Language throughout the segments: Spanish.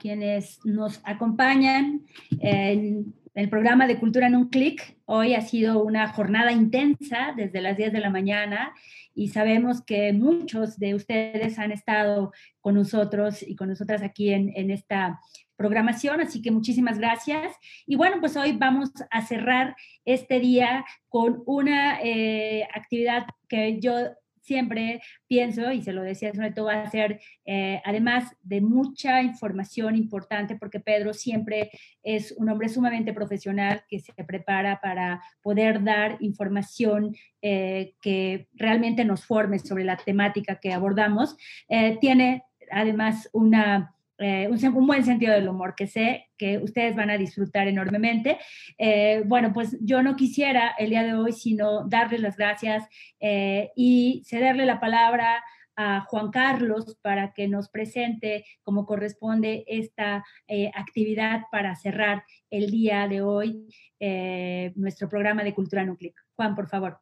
Quienes nos acompañan en el programa de Cultura en un Clic. Hoy ha sido una jornada intensa desde las 10 de la mañana y sabemos que muchos de ustedes han estado con nosotros y con nosotras aquí en, esta programación, así que muchísimas gracias. Y bueno, pues hoy vamos a cerrar este día con una eh, actividad que yo siempre pienso, y se lo decía sobre todo, va a ser, eh, además de mucha información importante, porque Pedro siempre es un hombre sumamente profesional que se prepara para poder dar información eh, que realmente nos forme sobre la temática que abordamos. Eh, tiene además una eh, un, buen sentido del humor que sé que ustedes van a disfrutar enormemente. Eh, bueno, pues yo no quisiera el día de hoy sino darles las gracias eh, y cederle la palabra a Juan Carlos para que nos presente como corresponde esta actividad para cerrar el día de hoy nuestro programa de Cultura Núcleo. Juan, por favor.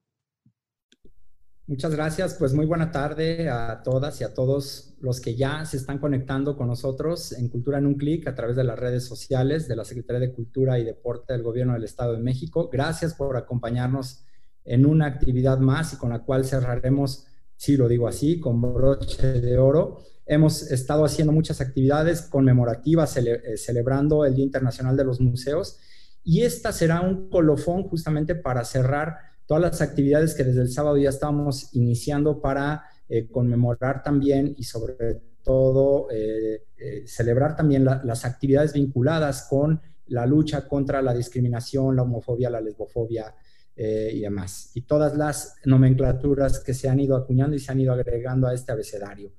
Muchas gracias. Pues muy buena tarde a todas y a todos los que ya se están conectando con nosotros en Cultura en un clic a través de las redes sociales de la Secretaría de Cultura y Deporte del Gobierno del Estado de México. Gracias por acompañarnos en una actividad más y con la cual cerraremos, si lo digo así, con broche de oro. Hemos estado haciendo muchas actividades conmemorativas eh, celebrando el Día Internacional de los Museos y esta será un colofón justamente para cerrar todas las actividades que desde el sábado ya estábamos iniciando para eh, conmemorar también y sobre todo eh, eh, celebrar también las actividades vinculadas con la lucha contra la discriminación, la homofobia, la lesbofobia y demás. Y todas las nomenclaturas que se han ido acuñando y se han ido agregando a este abecedario.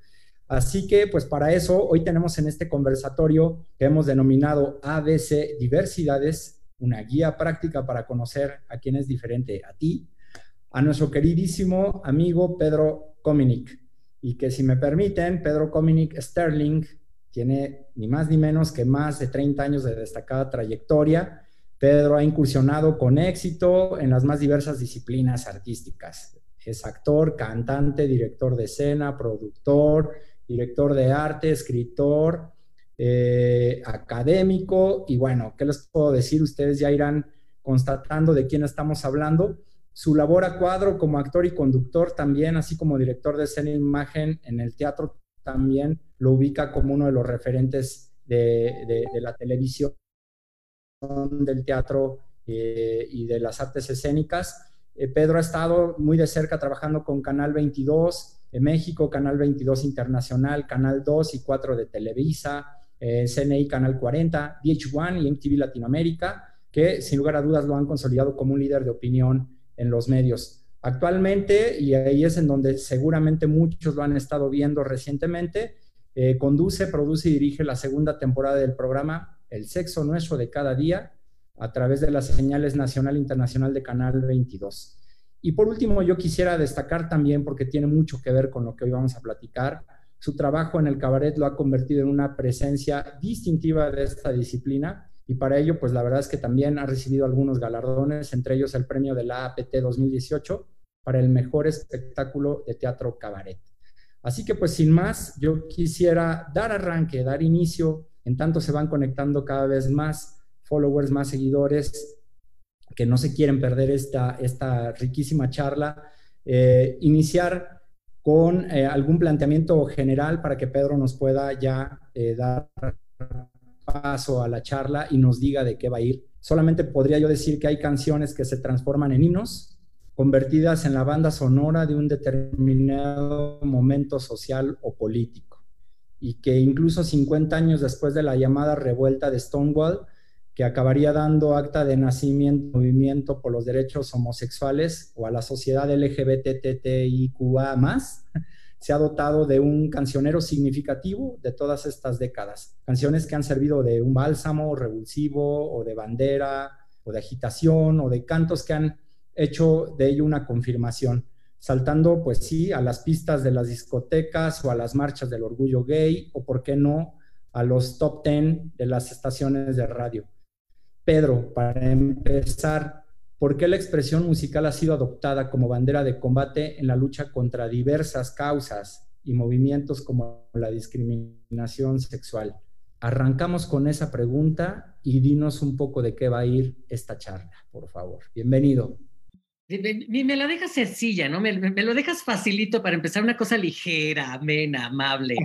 Así que, pues para eso, hoy tenemos en este conversatorio que hemos denominado ABC Diversidades una guía práctica para conocer a quién es diferente a ti, a nuestro queridísimo amigo Pedro Cominic. Y que si me permiten, Pedro Cominic Sterling tiene ni más ni menos que más de 30 años de destacada trayectoria. Pedro ha incursionado con éxito en las más diversas disciplinas artísticas. Es actor, cantante, director de escena, productor, director de arte, escritor, eh, académico y bueno, ¿qué les puedo decir? Ustedes ya irán constatando de quién estamos hablando. Su labor a cuadro como actor y conductor también, así como director de escena e imagen en el teatro, también lo ubica como uno de los referentes de, la televisión, del teatro eh, y de las artes escénicas. Eh, Pedro ha estado muy de cerca trabajando con Canal 22 de México, Canal 22 Internacional, Canal 2 y 4 de Televisa, eh, CNI Canal 40, VH1 y MTV Latinoamérica, que sin lugar a dudas lo han consolidado como un líder de opinión en los medios. Actualmente, y ahí es en donde seguramente muchos lo han estado viendo recientemente, eh, conduce, produce y dirige la segunda temporada del programa El sexo nuestro de cada día a través de las señales nacional e internacional de Canal 22. Y por último, yo quisiera destacar también, porque tiene mucho que ver con lo que hoy vamos a platicar, su trabajo en el cabaret lo ha convertido en una presencia distintiva de esta disciplina y para ello, pues la verdad es que también ha recibido algunos galardones, entre ellos el premio de la APT 2018 para el mejor espectáculo de teatro cabaret. Así que pues sin más, yo quisiera dar arranque, dar inicio, en tanto se van conectando cada vez más followers, más seguidores que no se quieren perder esta, esta riquísima charla, eh, iniciar con eh, algún planteamiento general para que Pedro nos pueda ya eh, dar paso a la charla y nos diga de qué va a ir. Solamente podría yo decir que hay canciones que se transforman en himnos, convertidas en la banda sonora de un determinado momento social o político, y que incluso 50 años después de la llamada revuelta de Stonewall, que acabaría dando acta de nacimiento movimiento por los derechos homosexuales o a la sociedad LGBTTIQA más, se ha dotado de un cancionero significativo de todas estas décadas. Canciones que han servido de un bálsamo revulsivo o de bandera o de agitación o de cantos que han hecho de ello una confirmación, saltando pues sí a las pistas de las discotecas o a las marchas del orgullo gay o por qué no a los top ten de las estaciones de radio. Pedro, para empezar, ¿por qué la expresión musical ha sido adoptada como bandera de combate en la lucha contra diversas causas y movimientos como la discriminación sexual. Arrancamos con esa pregunta y dinos un poco de qué va a ir esta charla, por favor. Bienvenido. Me, la dejas sencilla, ¿no? Me, lo dejas facilito para empezar una cosa ligera, amena, amable.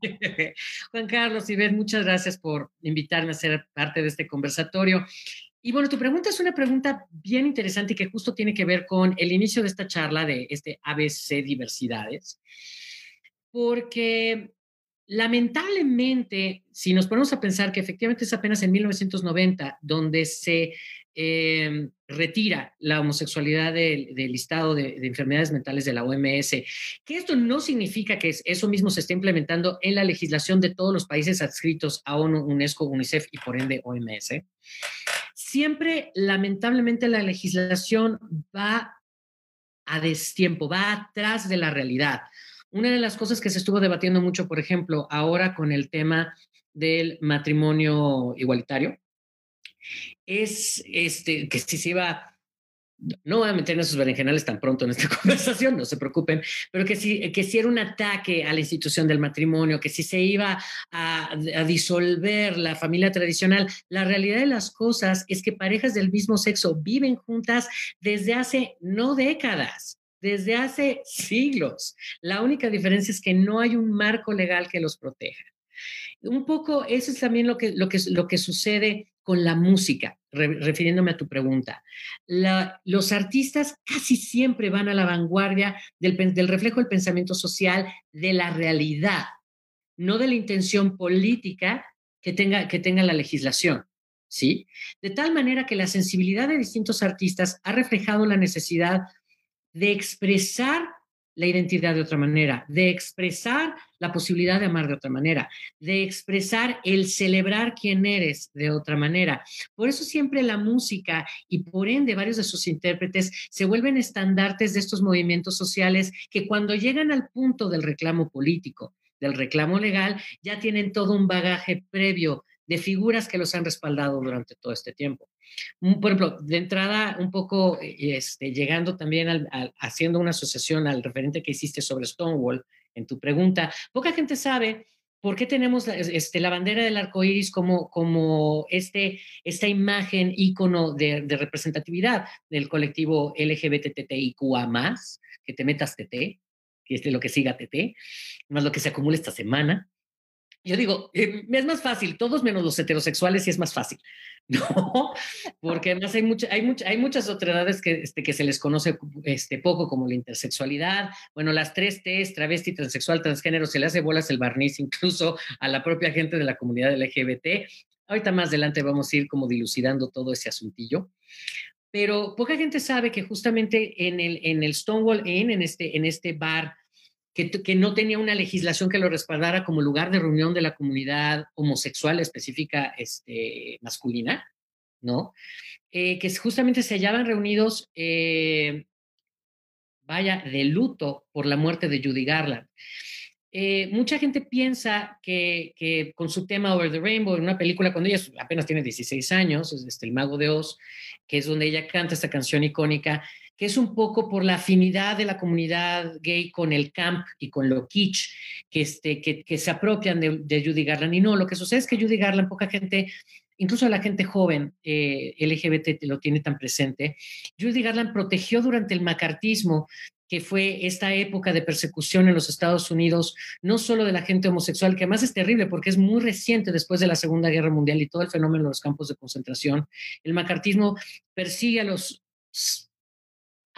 Juan Carlos y Ben, muchas gracias por invitarme a ser parte de este conversatorio. Y bueno, tu pregunta es una pregunta bien interesante y que justo tiene que ver con el inicio de esta charla de este ABC Diversidades, porque lamentablemente, si nos ponemos a pensar que efectivamente es apenas en 1990 donde se eh, retira la homosexualidad del, listado de, enfermedades mentales de la OMS, que esto no significa que eso mismo se esté implementando en la legislación de todos los países adscritos a ONU, UNESCO, UNICEF y por ende OMS. Siempre, lamentablemente, la legislación va a destiempo, va atrás de la realidad. Una de las cosas que se estuvo debatiendo mucho, por ejemplo, ahora con el tema del matrimonio igualitario, es este, que si se iba, no voy a meter en esos berenjenales tan pronto en esta conversación, no se preocupen, pero que si, que si era un ataque a la institución del matrimonio, que si se iba a, a disolver la familia tradicional, la realidad de las cosas es que parejas del mismo sexo viven juntas desde hace no décadas, desde hace siglos. La única diferencia es que no hay un marco legal que los proteja. Un poco eso es también lo que, lo que, lo que sucede con la música, refiriéndome a tu pregunta. los artistas casi siempre van a la vanguardia del, del reflejo del pensamiento social, de la realidad, no de la intención política que tenga, que tenga la legislación. ¿Sí? De tal manera que la sensibilidad de distintos artistas ha reflejado la necesidad de expresar la identidad de otra manera, de expresar la posibilidad de amar de otra manera, de expresar el celebrar quién eres de otra manera. Por eso siempre la música y por ende varios de sus intérpretes se vuelven estandartes de estos movimientos sociales que cuando llegan al punto del reclamo político, del reclamo legal, ya tienen todo un bagaje previo de figuras que los han respaldado durante todo este tiempo. Mm, por ejemplo, de entrada, un poco eh, este, llegando también haciendo una asociación al referente que hiciste sobre Stonewall en tu pregunta, poca gente sabe por qué tenemos este, la bandera del arco iris como, como este, esta imagen, ícono de, de representatividad del colectivo LGBTTIQA, que te metas TT, que es lo que siga TT, más lo que se acumula esta semana. Yo digo, eh, es más fácil, todos menos los heterosexuales y es más fácil, ¿no? Porque además hay, mucha, hay, mucha, hay muchas otras edades que, este, que se les conoce este, poco, como la intersexualidad, bueno, las tres T's, travesti, transexual, transgénero, se le hace bolas el barniz incluso a la propia gente de la comunidad LGBT. Ahorita más adelante vamos a ir como dilucidando todo ese asuntillo. Pero poca gente sabe que justamente en el, en el Stonewall Inn, en este, en este bar, que, no tenía una legislación que lo respaldara como lugar de reunión de la comunidad homosexual específica este, masculina, ¿no? Eh, que justamente se hallaban reunidos, eh, vaya, de luto por la muerte de Judy Garland. Eh, mucha gente piensa que, con su tema Over the Rainbow, en una película cuando ella apenas tiene 16 años, es este, El Mago de Oz, que es donde ella canta esta canción icónica, que es un poco por la afinidad de la comunidad gay con el camp y con lo kitsch, que, este, que, se apropian de, Judy Garland. Y no, lo que sucede es que Judy Garland, poca gente, incluso la gente joven eh, LGBT lo tiene tan presente, Judy Garland protegió durante el macartismo que fue esta época de persecución en los Estados Unidos, no solo de la gente homosexual, que además es terrible porque es muy reciente después de la Segunda Guerra Mundial y todo el fenómeno de los campos de concentración. El macartismo persigue a los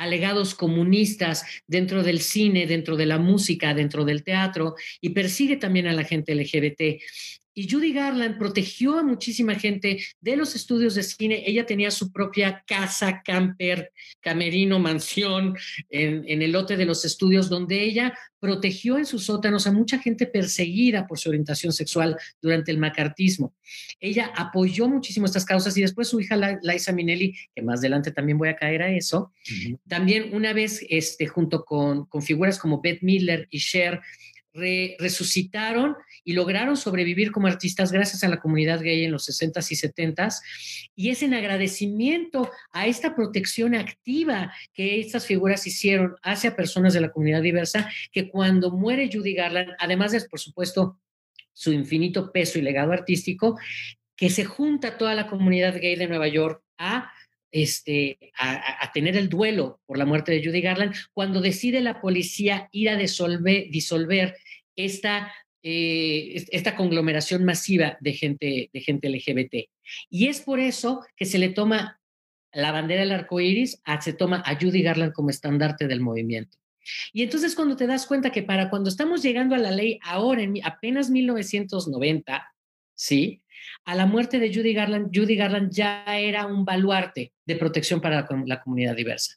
alegados comunistas dentro del cine, dentro de la música, dentro del teatro y persigue también a la gente LGBT. Y Judy Garland protegió a muchísima gente de los estudios de cine. Ella tenía su propia casa, camper, camerino, mansión en, en, el lote de los estudios, donde ella protegió en sus sótanos a mucha gente perseguida por su orientación sexual durante el macartismo. Ella apoyó muchísimo estas causas y después su hija Liza Minnelli, que más adelante también voy a caer a eso, también una vez este, junto con, con figuras como Beth Miller y Cher, resucitaron y lograron sobrevivir como artistas gracias a la comunidad gay en los 60s y 70s. Y es en agradecimiento a esta protección activa que estas figuras hicieron hacia personas de la comunidad diversa que cuando muere Judy Garland, además de, por supuesto, su infinito peso y legado artístico, que se junta toda la comunidad gay de Nueva York a este, a, tener el duelo por la muerte de Judy Garland, cuando decide la policía ir a disolver, esta, eh, esta conglomeración masiva de gente, de gente LGBT. Y es por eso que se le toma la bandera del arco iris, se toma a Judy Garland como estandarte del movimiento. Y entonces cuando te das cuenta que para cuando estamos llegando a la ley ahora, en apenas 1990, ¿sí? A la muerte de Judy Garland, Judy Garland ya era un baluarte de protección para la, comunidad diversa.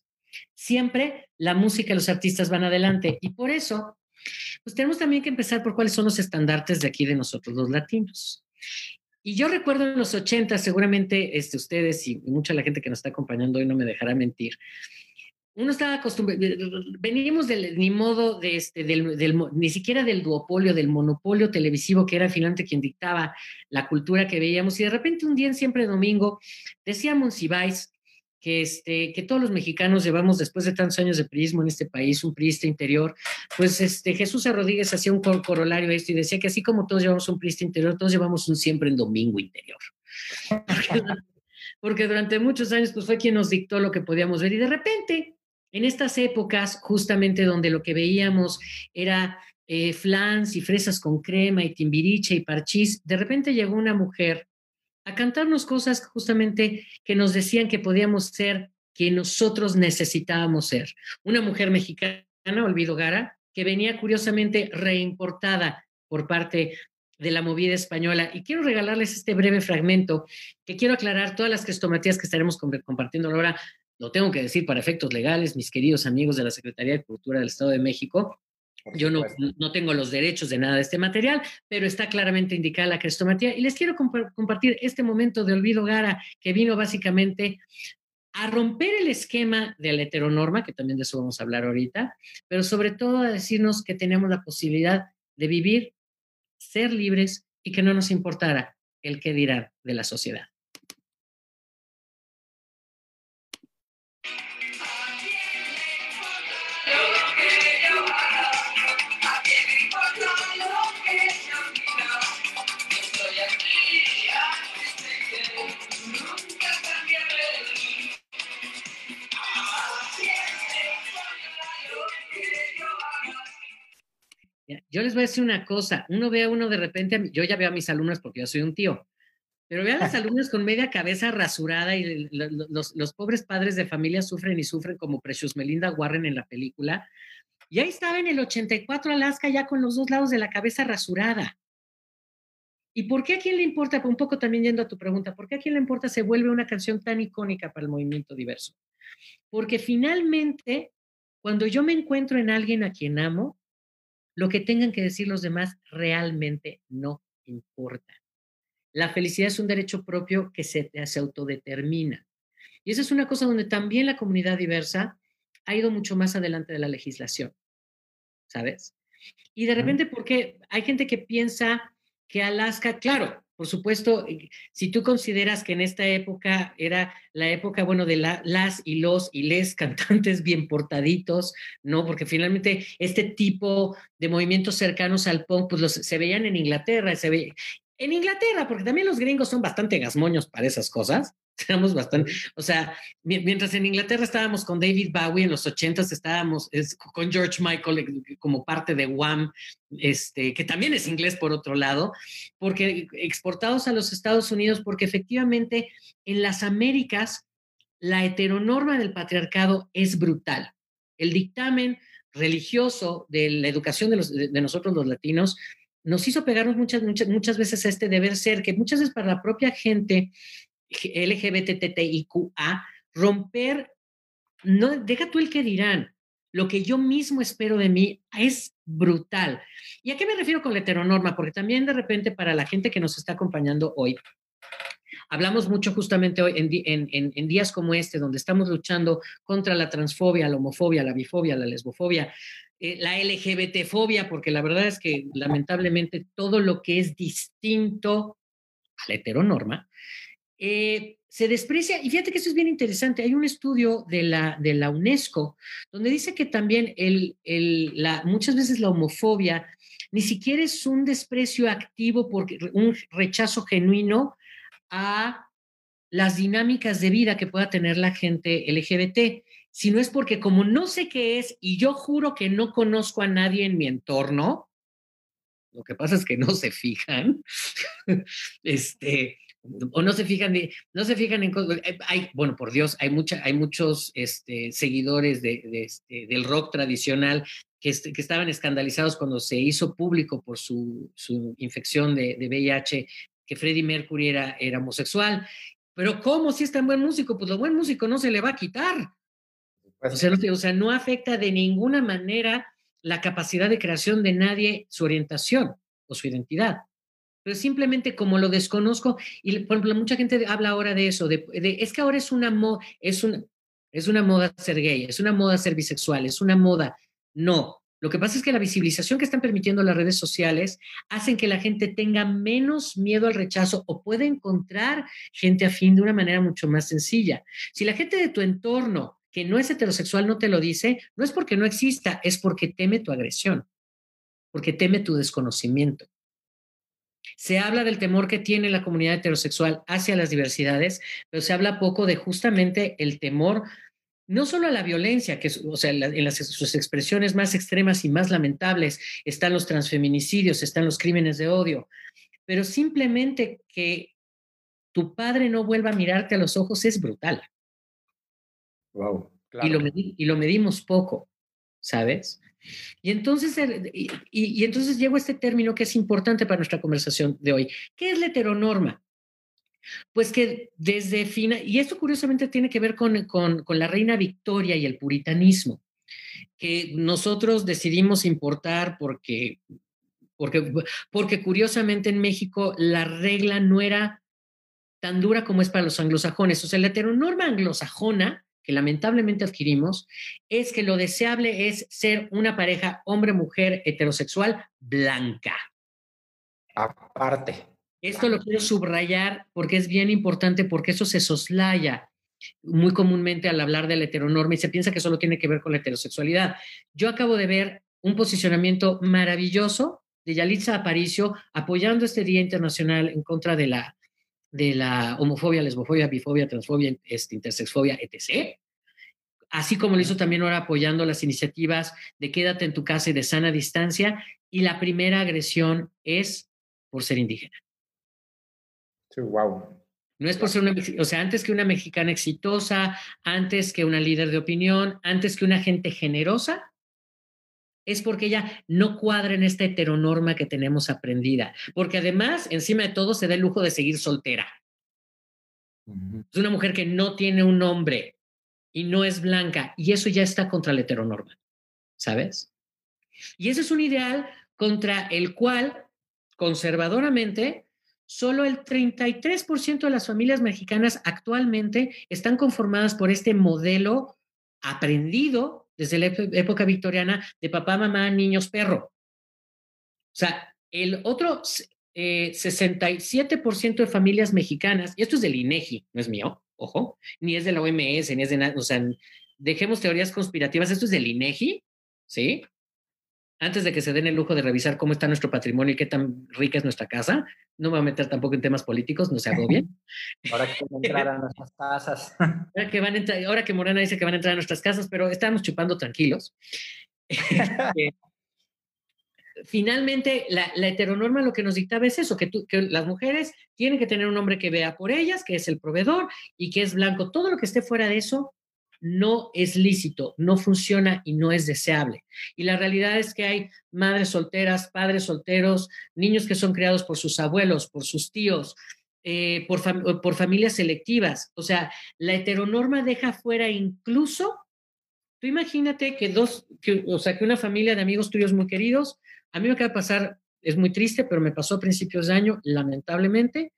Siempre la música y los artistas van adelante y por eso, pues tenemos también que empezar por cuáles son los estandartes de aquí de nosotros los latinos. Y yo recuerdo en los 80, seguramente este, ustedes y mucha la gente que nos está acompañando hoy no me dejará mentir, uno estaba acostumbrado, veníamos del, ni modo de este, del, ni siquiera del duopolio, del monopolio televisivo que era finalmente quien dictaba la cultura que veíamos, y de repente un día en siempre domingo decía Monsiváis que, este, que todos los mexicanos llevamos después de tantos años de priismo en este país, un priista interior, pues este, Jesús Rodríguez hacía un corolario a esto y decía que así como todos llevamos un priista interior, todos llevamos un siempre en domingo interior. Porque durante muchos años pues fue quien nos dictó lo que podíamos ver y de repente en estas épocas, justamente donde lo que veíamos era eh, flans y fresas con crema y timbiriche y parchís, de repente llegó una mujer a cantarnos cosas justamente que nos decían que podíamos ser quien nosotros necesitábamos ser. Una mujer mexicana, Olvido Gara, que venía curiosamente reimportada por parte de la movida española. Y quiero regalarles este breve fragmento que quiero aclarar todas las crestomatías que estaremos compartiendo ahora lo tengo que decir para efectos legales, mis queridos amigos de la Secretaría de Cultura del Estado de México, yo no, no, tengo los derechos de nada de este material, pero está claramente indicada la crestomatía. Y les quiero compartir este momento de olvido Gara que vino básicamente a romper el esquema de la heteronorma, que también de eso vamos a hablar ahorita, pero sobre todo a decirnos que tenemos la posibilidad de vivir, ser libres y que no nos importara el qué dirá de la sociedad. Yo les voy a decir una cosa, uno ve a uno de repente, yo ya veo a mis alumnos porque yo soy un tío, pero ve a las alumnas con media cabeza rasurada y los, pobres padres de familia sufren y sufren como Precious Melinda Warren en la película. Y ahí estaba en el 84 Alaska ya con los dos lados de la cabeza rasurada. ¿Y por qué a quién le importa? Un poco también yendo a tu pregunta, ¿por qué a quién le importa se vuelve una canción tan icónica para el movimiento diverso? Porque finalmente, cuando yo me encuentro en alguien a quien amo, lo que tengan que decir los demás realmente no importa. La felicidad es un derecho propio que se, se autodetermina. Y esa es una cosa donde también la comunidad diversa ha ido mucho más adelante de la legislación, ¿sabes? Y de repente, porque hay gente que piensa que Alaska, claro, por supuesto, si tú consideras que en esta época era la época, bueno, de las y los y les cantantes bien portaditos, ¿no? Porque finalmente este tipo de movimientos cercanos al punk, pues los, se veían en Inglaterra, se ve, en Inglaterra, porque también los gringos son bastante gasmoños para esas cosas. Éramos bastante, o sea, mientras en Inglaterra estábamos con David Bowie, en los ochentas estábamos con George Michael eh, como parte de Wham, este, que también es inglés por otro lado, porque exportados a los Estados Unidos, porque efectivamente en las Américas la heteronorma del patriarcado es brutal. El dictamen religioso de la educación de, los, de nosotros los latinos nos hizo pegarnos muchas, muchas, muchas veces a este deber ser, que muchas veces para la propia gente LGBTTIQA, romper, no, deja tú el que dirán, lo que yo mismo espero de mí es brutal. ¿Y a qué me refiero con la heteronorma? Porque también de repente para la gente que nos está acompañando hoy, hablamos mucho justamente hoy en, días como este, donde estamos luchando contra la transfobia, la homofobia, la bifobia, la lesbofobia, eh, la LGBT-fobia, porque la verdad es que lamentablemente todo lo que es distinto a la heteronorma, eh, se desprecia, y fíjate que eso es bien interesante, hay un estudio de la, de la UNESCO donde dice que también el, la, muchas veces la homofobia ni siquiera es un desprecio activo, porque un rechazo genuino a las dinámicas de vida que pueda tener la gente LGBT, sino es porque como no sé qué es y yo juro que no conozco a nadie en mi entorno, lo que pasa es que no se fijan, este, o no se fijan no se fijan en eh, hay bueno por Dios hay mucha hay muchos este, seguidores de, este, del rock tradicional que, que, estaban escandalizados cuando se hizo público por su, su infección de, de, VIH que Freddie Mercury era, era homosexual. Pero cómo si es tan buen músico pues lo buen músico no se le va a quitar. O sea, no, o sea no afecta de ninguna manera la capacidad de creación de nadie su orientación o su identidad pero simplemente como lo desconozco, y por ejemplo, mucha gente habla ahora de eso, de, es que ahora es una, es, una, es una moda ser gay, es una moda ser bisexual, es una moda. No, lo que pasa es que la visibilización que están permitiendo las redes sociales hacen que la gente tenga menos miedo al rechazo o pueda encontrar gente afín de una manera mucho más sencilla. Si la gente de tu entorno que no es heterosexual no te lo dice, no es porque no exista, es porque teme tu agresión, porque teme tu desconocimiento. Se habla del temor que tiene la comunidad heterosexual hacia las diversidades, pero se habla poco de justamente el temor no solo a la violencia, que o sea, en, las, sus expresiones más extremas y más lamentables están los transfeminicidios, están los crímenes de odio, pero simplemente que tu padre no vuelva a mirarte a los ojos es brutal. Wow. Y, lo y lo medimos poco, ¿sabes? Y entonces, entonces llego a este término que es importante para nuestra conversación de hoy. ¿Qué es la heteronorma? Pues que desde fina, y esto curiosamente tiene que ver con, con, con, la reina Victoria y el puritanismo, que nosotros decidimos importar porque, porque, porque curiosamente en México la regla no era tan dura como es para los anglosajones. O sea, la heteronorma anglosajona que lamentablemente adquirimos es que lo deseable es ser una pareja hombre-mujer heterosexual blanca. Aparte. Esto lo quiero subrayar porque es bien importante, porque eso se soslaya muy comúnmente al hablar de la heteronorma y se piensa que solo tiene que ver con la heterosexualidad. Yo acabo de ver un posicionamiento maravilloso de Yalitza Aparicio apoyando este Día Internacional en contra de la de la homofobia, lesbofobia, bifobia, transfobia, este, intersexfobia, etc. Así como lo hizo también ahora apoyando las iniciativas de quédate en tu casa y de sana distancia. Y la primera agresión es por ser indígena. Sí, wow. No es por ser una, o sea, antes que una mexicana exitosa, antes que una líder de opinión, antes que una gente generosa, es porque ella no cuadra en esta heteronorma que tenemos aprendida. Porque además, encima de todo, se da el lujo de seguir soltera. Es una mujer que no tiene un nombre y no es blanca. Y eso ya está contra la heteronorma. ¿Sabes? Y ese es un ideal contra el cual, conservadoramente, solo el 33% de las familias mexicanas actualmente están conformadas por este modelo aprendido desde la época victoriana de papá, mamá, niños, perro. O sea, el otro 67% eh, de familias mexicanas, y esto es del INEGI, no es mío, ojo, ni es de la OMS, ni es de nada, o sea, dejemos teorías conspirativas, esto es del INEGI, ¿sí? Antes de que se den el lujo de revisar cómo está nuestro patrimonio y qué tan rica es nuestra casa, no me voy a meter tampoco en temas políticos, no se bien. Ahora que van a entrar a nuestras casas. Ahora que, van a ahora que Morana dice que van a entrar a nuestras casas, pero estamos chupando tranquilos. Este, finalmente, la, heteronorma lo que nos dictaba es eso, que, que las mujeres tienen que tener un hombre que vea por ellas, que es el proveedor y que es blanco. Todo lo que esté fuera de eso no es lícito, no funciona y no es deseable. Y la realidad es que hay madres solteras, padres solteros, niños que son criados por sus abuelos, por sus tíos, eh, por, familias selectivas. O sea, la heteronorma deja fuera incluso, tú imagínate que dos, o sea, que una familia de amigos tuyos muy queridos, a mí me acaba de pasar, es muy triste, pero me pasó a principios de año, lamentablemente,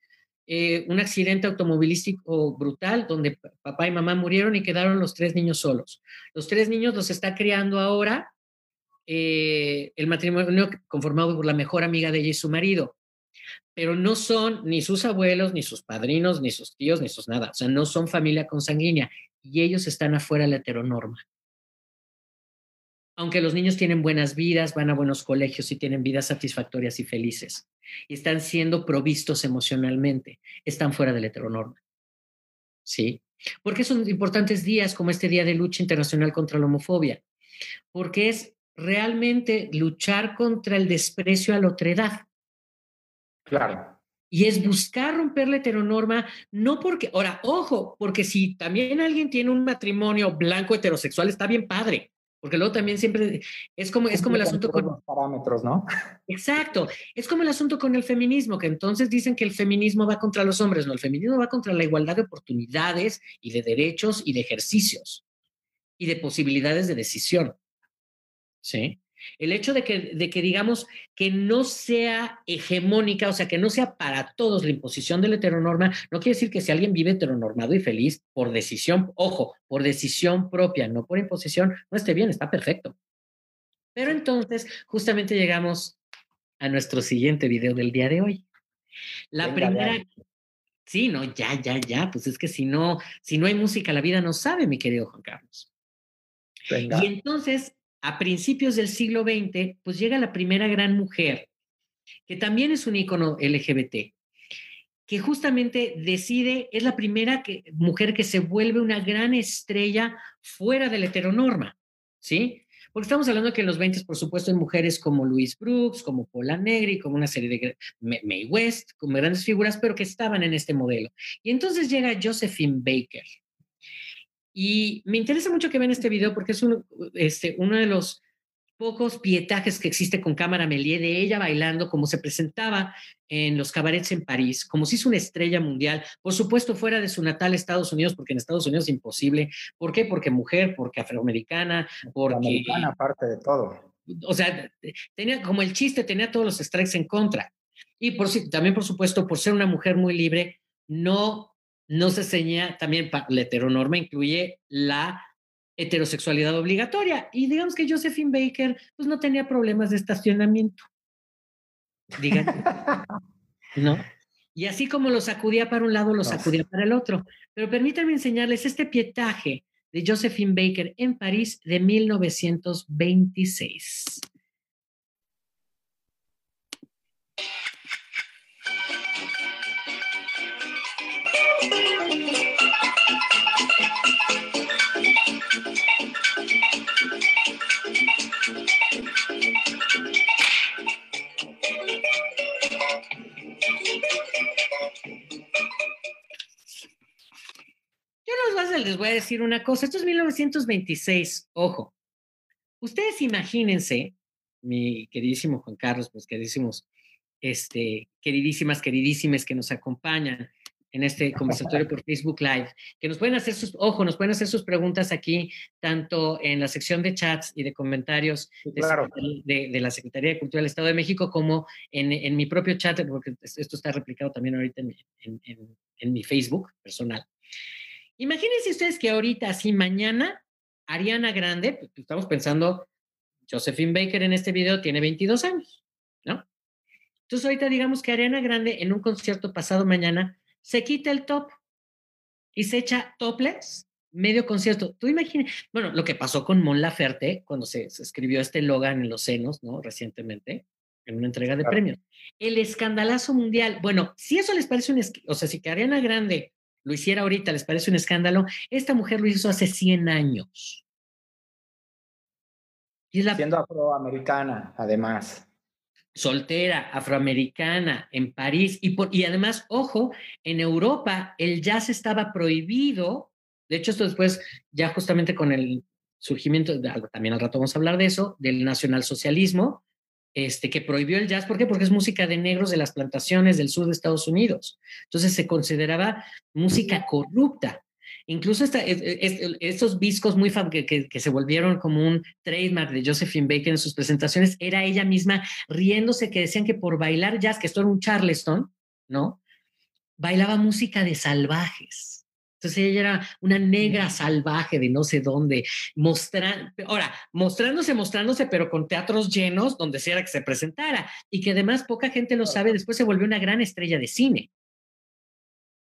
eh, un accidente automovilístico brutal donde papá y mamá murieron y quedaron los tres niños solos. Los tres niños los está criando ahora eh, el matrimonio conformado por la mejor amiga de ella y su marido. Pero no son ni sus abuelos, ni sus padrinos, ni sus tíos, ni sus nada. O sea, no son familia consanguínea. Y ellos están afuera de la heteronorma. Aunque los niños tienen buenas vidas, van a buenos colegios y tienen vidas satisfactorias y felices. Y están siendo provistos emocionalmente. Están fuera de la heteronorma. ¿Sí? ¿Por qué son importantes días como este Día de Lucha Internacional contra la Homofobia? Porque es realmente luchar contra el desprecio a la otredad. Claro. Y es buscar romper la heteronorma, no porque, ahora, ojo, porque si también alguien tiene un matrimonio blanco heterosexual, está bien padre, porque luego también siempre es como, es como el asunto con los parámetros, ¿no? Exacto, es como el asunto con el feminismo, que entonces dicen que el feminismo va contra los hombres, no, el feminismo va contra la igualdad de oportunidades y de derechos y de ejercicios y de posibilidades de decisión. ¿Sí? El hecho de que, de que digamos que no sea hegemónica, o sea, que no sea para todos la imposición de la heteronorma, no quiere decir que si alguien vive heteronormado y feliz por decisión, ojo, por decisión propia, no por imposición, no esté bien, está perfecto. Pero entonces, justamente llegamos a nuestro siguiente video del día de hoy. La primera... Sí, no, ya, ya, ya, pues es que si no, si no hay música, la vida no sabe, mi querido Juan Carlos. Y entonces a principios del siglo XX, pues llega la primera gran mujer, que también es un ícono LGBT, que justamente decide, es la primera mujer que se vuelve una gran estrella fuera de la heteronorma, ¿sí? Porque estamos hablando que en los 20, por supuesto, hay mujeres como Louise Brooks, como Paula Negri, como una serie de May West, como grandes figuras, pero que estaban en este modelo. Y entonces llega Josephine Baker, y me interesa mucho que vean este video porque es este, uno de los pocos pietajes que existe con cámara Melie de ella bailando como se presentaba en los cabarets en París, como si es una estrella mundial, por supuesto fuera de su natal Estados Unidos, porque en Estados Unidos es imposible. ¿Por qué? Porque mujer, porque afroamericana, porque... Americana, aparte de todo. O sea, tenía como el chiste, tenía todos los strikes en contra. Y por, también, por supuesto, por ser una mujer muy libre, no no se señala, también la heteronorma incluye la heterosexualidad obligatoria. Y digamos que Josephine Baker pues no tenía problemas de estacionamiento. Digan. ¿No? Y así como lo sacudía para un lado, lo sacudía para el otro. Pero permítanme enseñarles este pietaje de Josephine Baker en París de 1926. Les voy a decir una cosa. Esto es 1926, ojo. Ustedes imagínense, mi queridísimo Juan Carlos, pues queridísimos, este, queridísimas, queridísimas que nos acompañan en este conversatorio por Facebook Live, que nos pueden hacer sus, ojo, nos pueden hacer sus preguntas aquí, tanto en la sección de chats y de comentarios de, la Secretaría de Cultura del Estado de México, como en, mi propio chat, porque esto está replicado también ahorita en mi Facebook personal. Imagínense ustedes que ahorita, así mañana, Ariana Grande, pues, estamos pensando, Josephine Baker en este video tiene 22 años, ¿no? Entonces ahorita digamos que Ariana Grande en un concierto pasado mañana se quita el top y se echa topless medio concierto. Tú imaginas, bueno, lo que pasó con Mon Laferte cuando se, escribió este Logan en los senos, ¿no? Recientemente, en una entrega de premios. El escandalazo mundial. Bueno, si eso les parece un, o sea, si que Ariana Grande lo hiciera ahorita, ¿les parece un escándalo? Esta mujer lo hizo hace 100 años. Y Siendo afroamericana, además. Soltera, afroamericana, en París. Y, por, y además, ojo, en Europa el jazz estaba prohibido. De hecho, esto después, ya justamente con el surgimiento, también al rato vamos a hablar de eso, del nacionalsocialismo, este, que prohibió el jazz. ¿Por qué? Porque es música de negros de las plantaciones del sur de Estados Unidos. Entonces se consideraba música corrupta. Incluso esta, estos discos muy que, que, se volvieron como un trademark de Josephine Baker en sus presentaciones, era ella misma riéndose que decían que por bailar jazz, que esto era un charleston, ¿no? Bailaba música de salvajes. Entonces ella era una negra salvaje de no sé dónde, mostrando, ahora, mostrándose, mostrándose, pero con teatros llenos donde sea que se presentara y que además poca gente lo sabe, después se volvió una gran estrella de cine.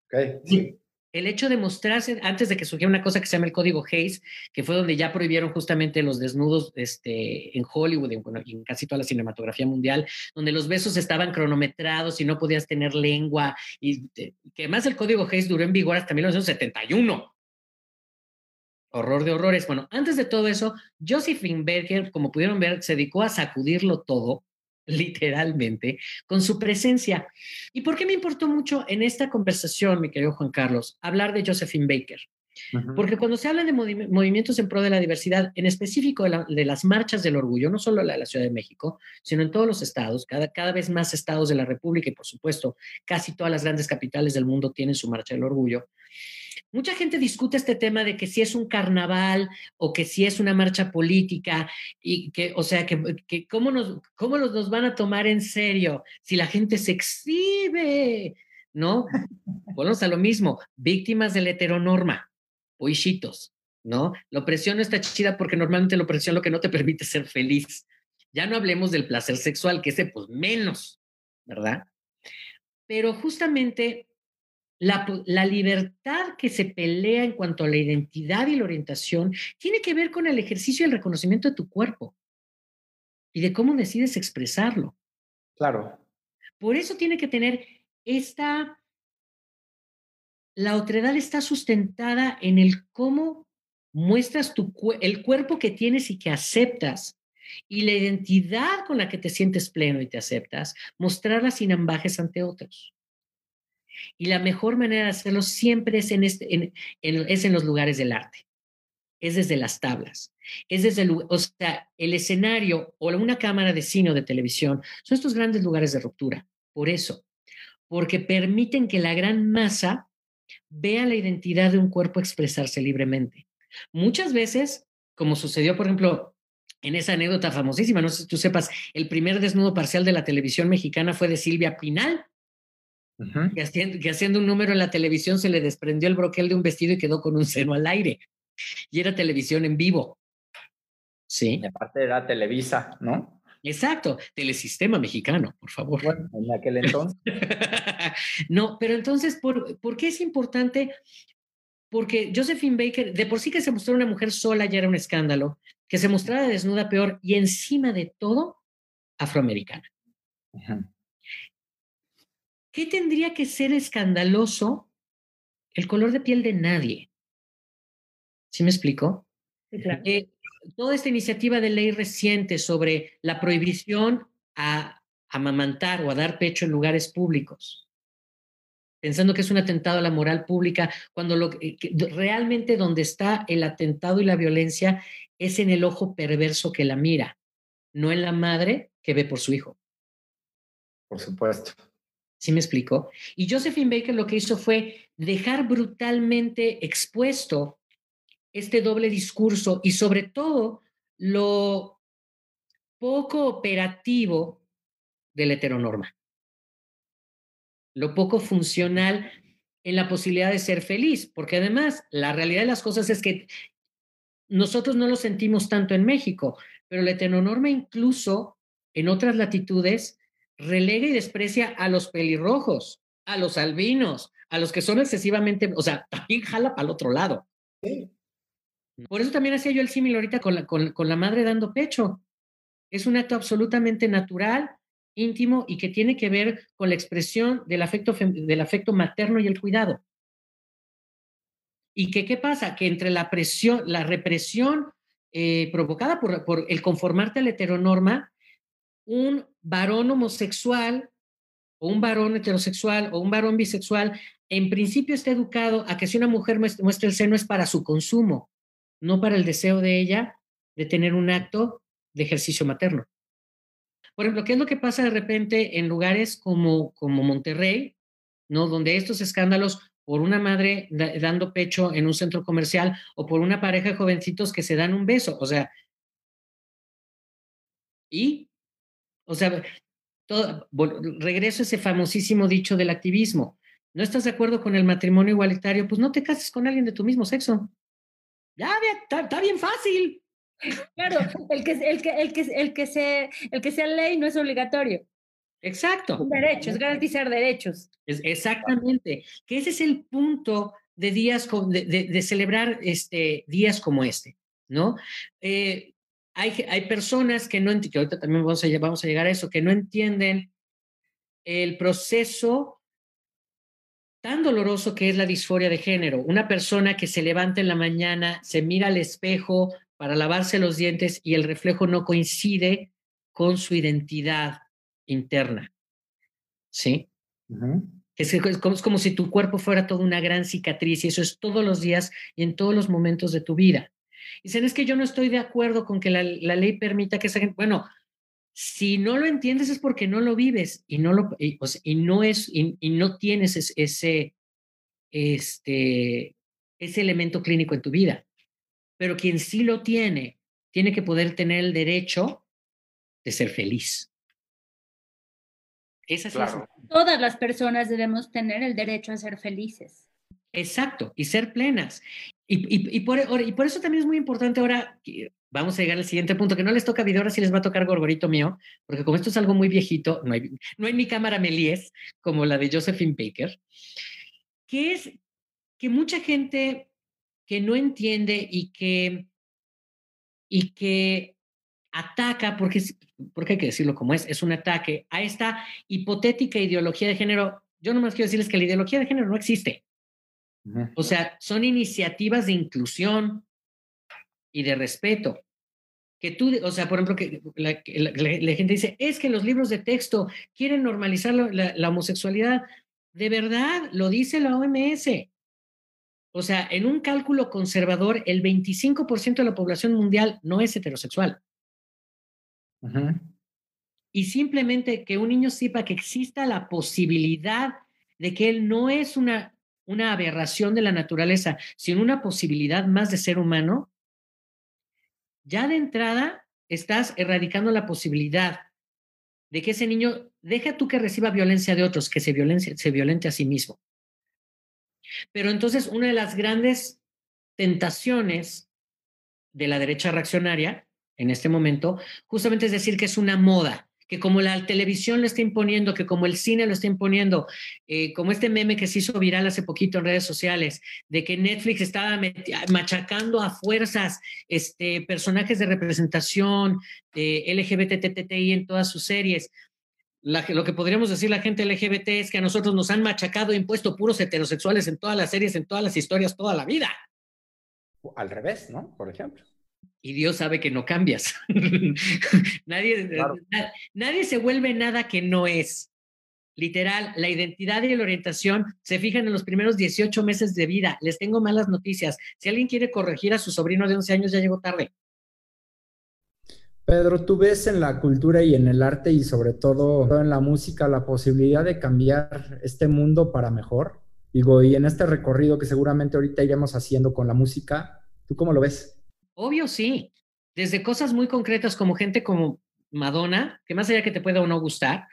Okay. Sí el hecho de mostrarse, antes de que surgiera una cosa que se llama el código Hayes, que fue donde ya prohibieron justamente los desnudos este, en Hollywood y en casi toda la cinematografía mundial, donde los besos estaban cronometrados y no podías tener lengua, y que además el código Hayes duró en vigor hasta 1971. Horror de horrores. Bueno, antes de todo eso, Josephine Berger, como pudieron ver, se dedicó a sacudirlo todo literalmente, con su presencia. ¿Y por qué me importó mucho en esta conversación, mi querido Juan Carlos, hablar de Josephine Baker? Porque cuando se habla de movimientos en pro de la diversidad, en específico de, las marchas del orgullo, no solo la de la Ciudad de México, sino en todos los estados, cada, cada vez más estados de la República y por supuesto casi todas las grandes capitales del mundo tienen su marcha del orgullo, Mucha gente discute este tema de que si es un carnaval o que si es una marcha política y que, o sea, que, cómo, nos, cómo nos van a tomar en serio si la gente se exhibe, ¿no? Volvemos a lo mismo, víctimas de la heteronorma, poichitos, ¿no? La opresión no está chida porque normalmente la opresión lo que no te permite ser feliz. Ya no hablemos del placer sexual, que ese pues menos, ¿verdad? Pero justamente la, libertad que se pelea en cuanto a la identidad y la orientación tiene que ver con el ejercicio y el reconocimiento de tu cuerpo y de cómo decides expresarlo. Claro. Por eso tiene que tener esta, la otredad está sustentada en el cómo muestras tu, el cuerpo que tienes y que aceptas y la identidad con la que te sientes pleno y te aceptas, mostrarla sin ambajes ante otros. Y la mejor manera de hacerlo siempre es en, este, es en los lugares del arte, es desde las tablas, es desde el, el escenario o una cámara de cine o de televisión, son estos grandes lugares de ruptura. Por eso, porque permiten que la gran masa vea la identidad de un cuerpo expresarse libremente. Muchas veces, como sucedió, por ejemplo, en esa anécdota famosísima, no sé si tú sepas, el primer desnudo parcial de la televisión mexicana fue de Silvia Pinal que, haciendo, un número en la televisión se le desprendió el broquel de un vestido y quedó con un seno al aire. Y era televisión en vivo. Sí. Y aparte era Televisa, ¿no? Exacto, telesistema mexicano, por favor. Bueno, en aquel entonces. no, pero entonces, ¿por, ¿por qué es importante? Porque Josephine Baker, de por sí que se mostró una mujer sola ya era un escándalo, que se mostrara desnuda peor y encima de todo, afroamericana. ¿Qué tendría que ser escandaloso el color de piel de nadie? ¿Sí me explico? Eh, toda esta iniciativa de ley reciente sobre la prohibición a amamantar o a dar pecho en lugares públicos, pensando que es un atentado a la moral pública, cuando lo, realmente donde está el atentado y la violencia es en el ojo perverso que la mira, no en la madre que ve por su hijo. Por supuesto. ¿Sí me explico? Y Josephine Baker lo que hizo fue dejar brutalmente expuesto este doble discurso y sobre todo lo poco operativo de la heteronorma, lo poco funcional en la posibilidad de ser feliz, porque además la realidad de las cosas es que nosotros no lo sentimos tanto en México, pero la heteronorma incluso en otras latitudes relega y desprecia a los pelirrojos, a los albinos, a los que son excesivamente, o sea, también jala para el otro lado. Por eso también hacía yo el símil ahorita con la, con, la madre dando pecho. Es un acto absolutamente natural, íntimo y que tiene que ver con la expresión del afecto, del afecto materno y el cuidado. ¿Y que, qué pasa? Que entre la presión, la represión eh, provocada por, por, el conformarte a la heteronorma, un varón homosexual o un varón heterosexual o un varón bisexual, en principio está educado a que si una mujer muestra el seno es para su consumo, no para el deseo de ella de tener un acto de ejercicio materno. Por ejemplo, ¿qué es lo que pasa de repente en lugares como, como Monterrey, ¿no? donde estos escándalos por una madre dando pecho en un centro comercial o por una pareja de jovencitos que se dan un beso? O sea, ¿y o sea, todo, regreso a ese famosísimo dicho del activismo. ¿No estás de acuerdo con el matrimonio igualitario? Pues no te cases con alguien de tu mismo sexo. Ya, está, bien fácil. Claro, el que, el, que, el, que, el, que se, el que sea ley no es obligatorio. Exacto. Derechos, garantizar derechos. Es, exactamente. Que ese es el punto de días, de, de, celebrar este, días como este, ¿no? Eh, hay, hay personas que no entienden, que ahorita también vamos a, vamos a llegar a eso, que no entienden el proceso tan doloroso que es la disforia de género. Una persona que se levanta en la mañana, se mira al espejo para lavarse los dientes y el reflejo no coincide con su identidad interna. ¿Sí? es, como, si tu cuerpo fuera toda una gran cicatriz y eso es todos los días y en todos los momentos de tu vida. Dicen, es que yo no estoy de acuerdo con que la, ley permita que esa gente, bueno, si no lo entiendes es porque no lo vives y no lo y, no es y, no tienes ese este ese elemento clínico en tu vida. Pero quien sí lo tiene, tiene que poder tener el derecho de ser feliz. Esa es Todas las personas debemos tener el derecho a ser felices. Exacto, y ser plenas. Y, por, y por eso también es muy importante ahora, vamos a llegar al siguiente punto, que no les toca video, ahora sí les va a tocar gorgorito mío, porque como esto es algo muy viejito, no hay, no hay mi cámara Melies como la de Josephine Baker, que es que mucha gente que no entiende y que, y que ataca, porque, porque hay que decirlo como es, es un ataque a esta hipotética ideología de género. Yo nomás quiero decirles que la ideología de género no existe. O sea, son iniciativas de inclusión, y de respeto. Que tú, o sea, por ejemplo, que la, gente dice, es que los libros de texto quieren normalizar la, homosexualidad. De verdad, lo dice la OMS. O sea, en un cálculo conservador, el 25% de la población mundial no es heterosexual. Y simplemente que un niño sepa que exista la posibilidad de que él no es una, una aberración de la naturaleza, sino una posibilidad más de ser humano, ya de entrada estás erradicando la posibilidad de que ese niño, deja tú que reciba violencia de otros, que se, se violente a sí mismo. Pero entonces una de las grandes tentaciones de la derecha reaccionaria en este momento, justamente es decir que es una moda, que como la televisión lo está imponiendo, que como el cine lo está imponiendo, eh, como este meme que se hizo viral hace poquito en redes sociales, de que Netflix estaba machacando a fuerzas este, personajes de representación de LGBTTI en todas sus series. lo que podríamos decir la gente LGBT es que a nosotros nos han machacado, impuesto puros heterosexuales en todas las series, en todas las historias, toda la vida. Al revés, ¿no? Por ejemplo y Dios sabe que no cambias. nadie, nadie se vuelve nada que no es. Literal, la identidad y la orientación se fijan en los primeros 18 meses de vida. Les tengo malas noticias. Si alguien quiere corregir a su sobrino de 11 años, ya llegó tarde. Pedro, ¿tú ves en la cultura y en el arte y sobre todo en la música la posibilidad de cambiar este mundo para mejor? Digo, y en este recorrido que seguramente ahorita iremos haciendo con la música, ¿tú cómo lo ves? Obvio, sí. Desde cosas muy concretas como gente como Madonna, que más allá que te pueda o no gustar,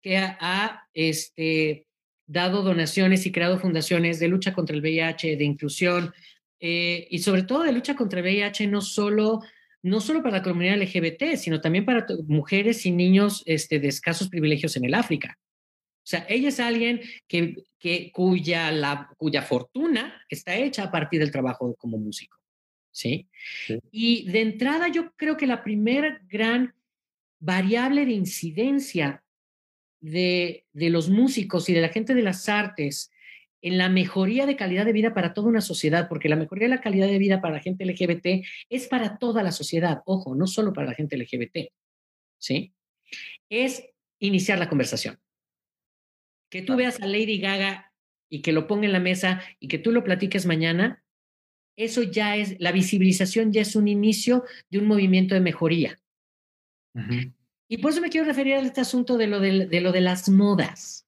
que ha, este, dado donaciones y creado fundaciones de lucha contra el VIH, de inclusión eh, y sobre todo de lucha contra el VIH, no solo, no solo para la comunidad LGBT, sino también para mujeres y niños este, de escasos privilegios en el África. O sea, ella es alguien que, que, cuya, la, cuya fortuna está hecha a partir del trabajo como músico. ¿Sí? Y de entrada yo creo que la primera gran variable de incidencia de, de los músicos y de la gente de las artes en la mejoría de calidad de vida para toda una sociedad, porque la mejoría de la calidad de vida para la gente LGBT es para toda la sociedad, ojo, no solo para la gente LGBT, ¿sí? Es iniciar la conversación. Que tú veas a Lady Gaga y que lo ponga en la mesa y que tú lo platiques mañana, eso ya es, la visibilización ya es un inicio de un movimiento de mejoría. Y por eso me quiero referir a este asunto de lo de, lo de las modas.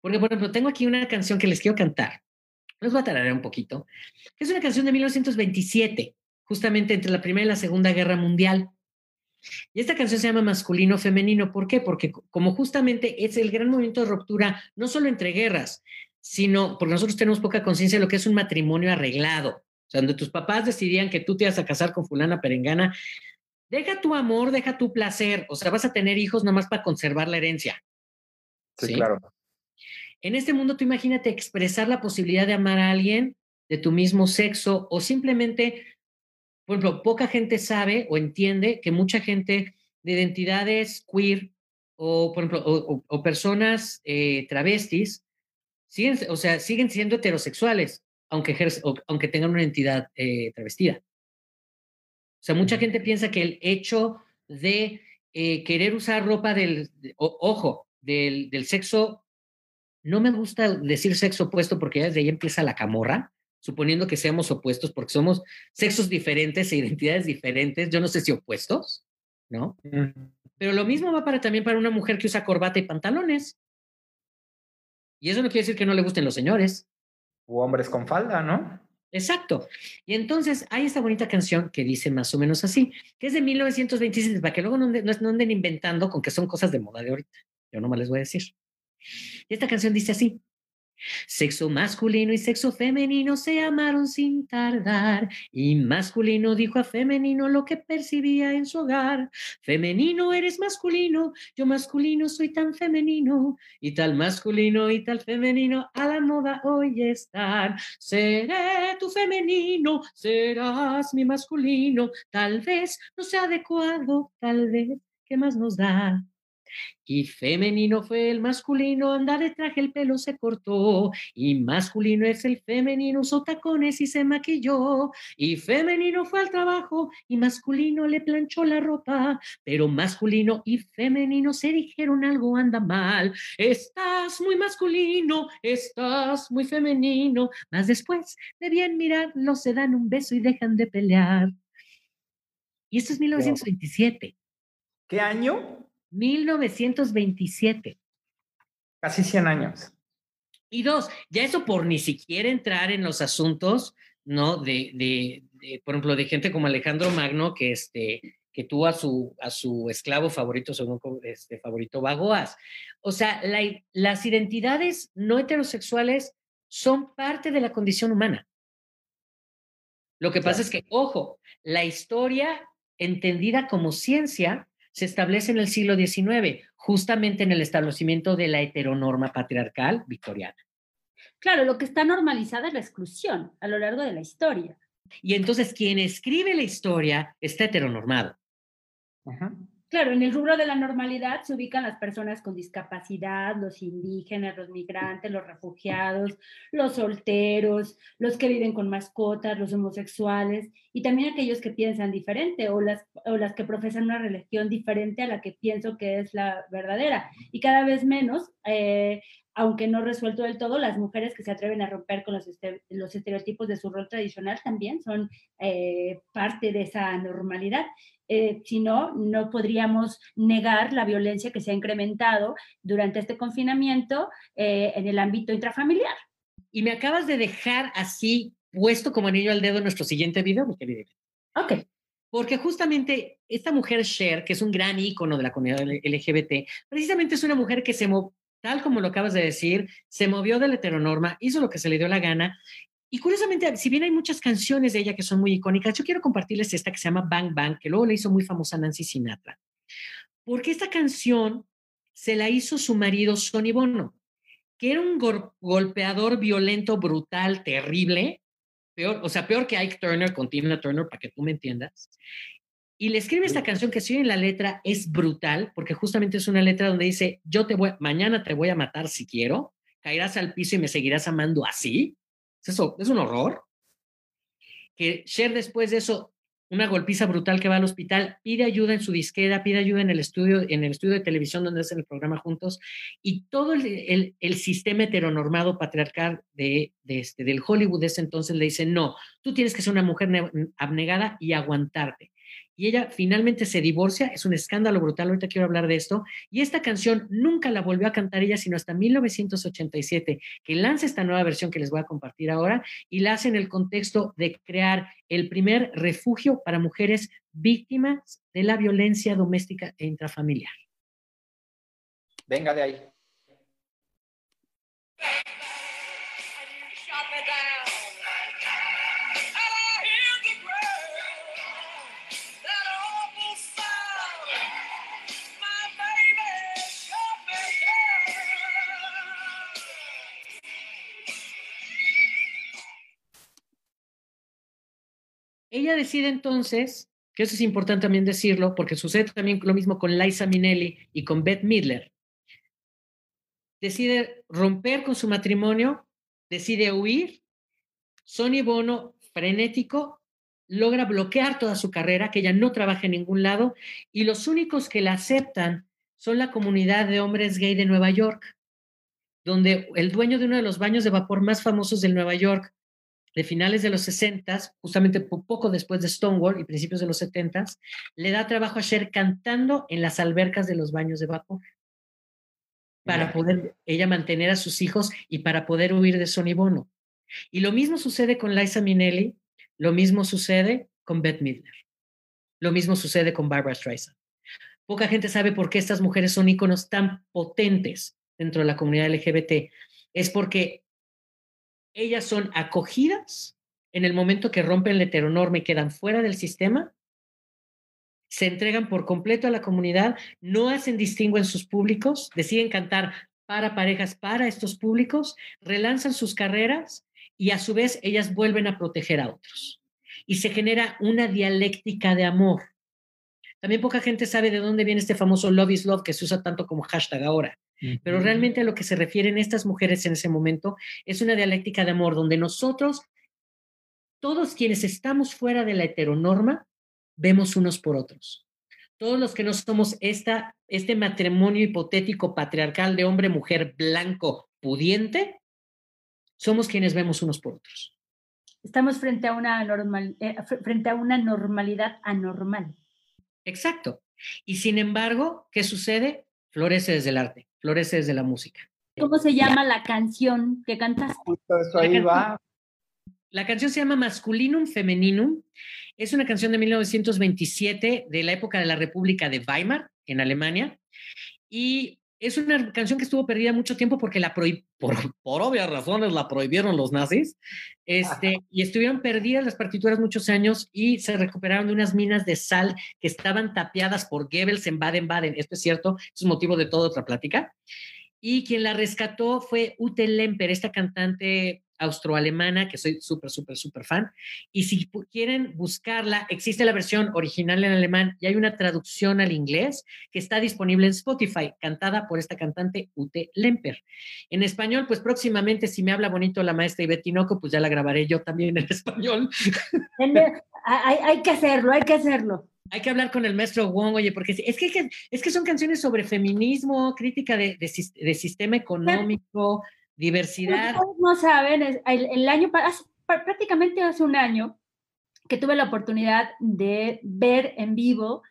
Porque, por ejemplo, tengo aquí una canción que les quiero cantar. Les voy a tararear un poquito. Es una canción de 1927, justamente entre la Primera y la Segunda Guerra Mundial. Y esta canción se llama Masculino Femenino. ¿Por qué? Porque como justamente es el gran movimiento de ruptura, no solo entre guerras, sino porque nosotros tenemos poca conciencia de lo que es un matrimonio arreglado. O sea, donde tus papás decidían que tú te ibas a casar con fulana perengana, deja tu amor, deja tu placer. O sea, vas a tener hijos nomás para conservar la herencia. Sí, claro. En este mundo, tú imagínate expresar la posibilidad de amar a alguien de tu mismo sexo o simplemente, por ejemplo, poca gente sabe o entiende que mucha gente de identidades queer o, por ejemplo, o, personas eh, travestis, siguen, o sea, siguen siendo heterosexuales, aunque, aunque tengan una identidad eh, travestida. O sea, mucha gente piensa que el hecho de eh, querer usar ropa del, ojo, del, del, sexo, no me gusta decir sexo opuesto porque ya desde ahí empieza la camorra, suponiendo que seamos opuestos porque somos sexos diferentes e identidades diferentes, yo no sé si opuestos, ¿no? Pero lo mismo va para, también para una mujer que usa corbata y pantalones. Y eso no quiere decir que no le gusten los señores. O hombres con falda, ¿no? Exacto. Y entonces hay esta bonita canción que dice más o menos así, que es de 1926, para que luego no, no, anden inventando con que son cosas de moda de ahorita. Yo nomás les voy a decir. Y esta canción dice así, Sexo masculino y sexo femenino se amaron sin tardar y masculino dijo a femenino lo que percibía en su hogar. Femenino eres masculino, yo masculino soy tan femenino y tal masculino y tal femenino a la moda hoy están. Seré tu femenino, serás mi masculino, tal vez no sea adecuado, tal vez, ¿qué más nos da? Y femenino fue el masculino, anda de traje, el pelo se cortó. Y masculino es el femenino, usó tacones y se maquilló. Y femenino fue al trabajo y masculino le planchó la ropa. Pero masculino y femenino se dijeron algo anda mal. Estás muy masculino, estás muy femenino. Mas después de bien mirarlo, se dan un beso y dejan de pelear. Y esto es 1927. ¿Qué año? 1927. Casi 100 años. Y dos, ya eso por ni siquiera entrar en los asuntos, ¿no? De, de, por ejemplo, de gente como Alejandro Magno, que, este, que tuvo a su, a su esclavo favorito, según este favorito, Bagoas. O sea, las identidades no heterosexuales son parte de la condición humana. Lo que pasa es que, ojo, la historia entendida como ciencia se establece en el siglo XIX, justamente en el establecimiento de la heteronorma patriarcal victoriana. Claro, lo que está normalizada es la exclusión a lo largo de la historia. Y entonces quien escribe la historia está heteronormado. Ajá. Claro, en el rubro de la normalidad se ubican las personas con discapacidad, los indígenas, los migrantes, los refugiados, los solteros, los que viven con mascotas, los homosexuales y también aquellos que piensan diferente o las, o las que profesan una religión diferente a la que pienso que es la verdadera. Y cada vez menos, eh, aunque no resuelto del todo, las mujeres que se atreven a romper con los, los estereotipos de su rol tradicional también son eh, parte de esa normalidad. Eh, si no, no podríamos negar la violencia que se ha incrementado durante este confinamiento eh, en el ámbito intrafamiliar. Y me acabas de dejar así puesto como anillo al dedo en nuestro siguiente video, mi querida. Ok. Porque justamente esta mujer Cher, que es un gran ícono de la comunidad LGBT, precisamente es una mujer que se, tal como lo acabas de decir, se movió de la heteronorma, hizo lo que se le dio la gana y curiosamente, si bien hay muchas canciones de ella que son muy icónicas, yo quiero compartirles esta que se llama Bang Bang, que luego le hizo muy famosa Nancy Sinatra. Porque esta canción se la hizo su marido Sonny Bono, que era un golpeador violento, brutal, terrible, peor, o sea, peor que Ike Turner con Tina Turner, para que tú me entiendas. Y le escribe esta canción que si en la letra es brutal, porque justamente es una letra donde dice, yo te voy, mañana te voy a matar si quiero, caerás al piso y me seguirás amando así. Eso es un horror. Que Cher después de eso, una golpiza brutal que va al hospital, pide ayuda en su disquera, pide ayuda en el estudio, en el estudio de televisión donde hacen el programa juntos, y todo el, el, sistema heteronormado patriarcal de, de, este, del Hollywood de ese entonces le dice, no, tú tienes que ser una mujer abnegada y aguantarte y ella finalmente se divorcia, es un escándalo brutal, ahorita quiero hablar de esto, y esta canción nunca la volvió a cantar ella, sino hasta 1987, que lanza esta nueva versión que les voy a compartir ahora, y la hace en el contexto de crear el primer refugio para mujeres víctimas de la violencia doméstica e intrafamiliar. Venga de ahí. Ella decide entonces, que eso es importante también decirlo, porque sucede también lo mismo con Liza Minnelli y con Beth Midler. Decide romper con su matrimonio, decide huir. Sonny Bono, frenético, logra bloquear toda su carrera, que ella no trabaja en ningún lado, y los únicos que la aceptan son la comunidad de hombres gay de Nueva York, donde el dueño de uno de los baños de vapor más famosos de Nueva York de finales de los 60, justamente poco después de Stonewall y principios de los 70, le da trabajo a Cher cantando en las albercas de los baños de vapor para poder ella mantener a sus hijos y para poder huir de Sonny Bono. Y lo mismo sucede con Liza Minnelli, lo mismo sucede con Beth Midler, lo mismo sucede con Barbara Streisand. Poca gente sabe por qué estas mujeres son íconos tan potentes dentro de la comunidad LGBT. Es porque ellas son acogidas en el momento que rompen la heteronorma y quedan fuera del sistema, se entregan por completo a la comunidad, no hacen distingo en sus públicos, deciden cantar para parejas, para estos públicos, relanzan sus carreras y a su vez ellas vuelven a proteger a otros. Y se genera una dialéctica de amor. También poca gente sabe de dónde viene este famoso love is love que se usa tanto como hashtag ahora. Pero realmente a lo que se refieren estas mujeres en ese momento es una dialéctica de amor donde nosotros, todos quienes estamos fuera de la heteronorma, vemos unos por otros. Todos los que no somos esta, este matrimonio hipotético patriarcal de hombre-mujer blanco pudiente, somos quienes vemos unos por otros. Estamos frente a una, normal, eh, frente a una normalidad anormal. Exacto. Y sin embargo, ¿qué sucede? Florece desde el arte florece desde la música. ¿Cómo se llama la canción que cantas? Justo eso ahí va. La canción se llama Masculinum Femininum. Es una canción de 1927 de la época de la República de Weimar, en Alemania. Y es una canción que estuvo perdida mucho tiempo porque la por, por, obvias razones la prohibieron los nazis. Este, y estuvieron perdidas las partituras muchos años y se recuperaron de unas minas de sal que estaban tapiadas por Goebbels en Baden-Baden. Esto es cierto, es motivo de toda otra plática. Y quien la rescató fue Ute Lemper, esta cantante austroalemana, que soy súper, súper, súper fan. Y si quieren buscarla, existe la versión original en alemán y hay una traducción al inglés que está disponible en Spotify, cantada por esta cantante Ute Lemper. En español, pues próximamente, si me habla bonito la maestra Ivette Tinoco, pues ya la grabaré yo también en español. hay, hay que hacerlo, hay que hacerlo hay que hablar con el maestro Wong, oye, porque es que, es que son canciones sobre feminismo, crítica de, de, de sistema económico, diversidad. no saben, el, año, prácticamente hace un año que tuve la oportunidad de ver en vivo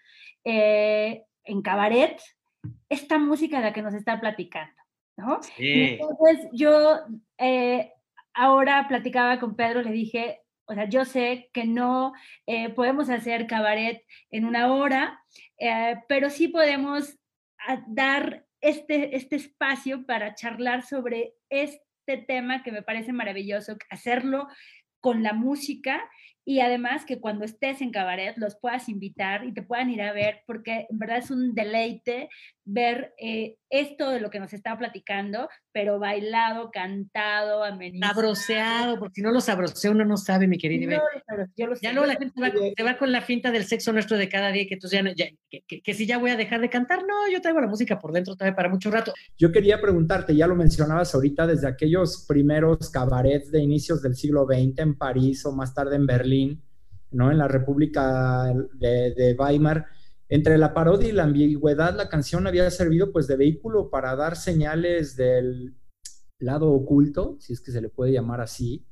eh, en cabaret esta música de la que nos está platicando. ¿no? Entonces yo eh, ahora platicaba con Pedro, le dije, o sea, yo sé que no eh, podemos hacer cabaret en una hora, pero sí podemos ah, dar este, este espacio para charlar sobre este tema que me parece maravilloso, hacerlo con la música y además que cuando estés en cabaret los puedas invitar y te puedan ir a ver, porque en verdad es un deleite ver eh, esto de lo que nos está platicando, pero bailado, cantado, amenizado. Sabroseado, porque si no lo sabrosea uno no sabe, mi querida. ya luego la gente se va, con la finta del sexo nuestro de cada día, que entonces ya, que, si ya voy a dejar de cantar, no, yo traigo la música por dentro todavía para mucho rato. Yo quería preguntarte, ya lo mencionabas ahorita, desde aquellos primeros cabarets de inicios del siglo XX en París o más tarde en Berlín, ¿no? En la República de, Weimar. Entre la parodia y la ambigüedad, la canción había servido pues de vehículo para dar señales del lado oculto, si es que se le puede llamar así,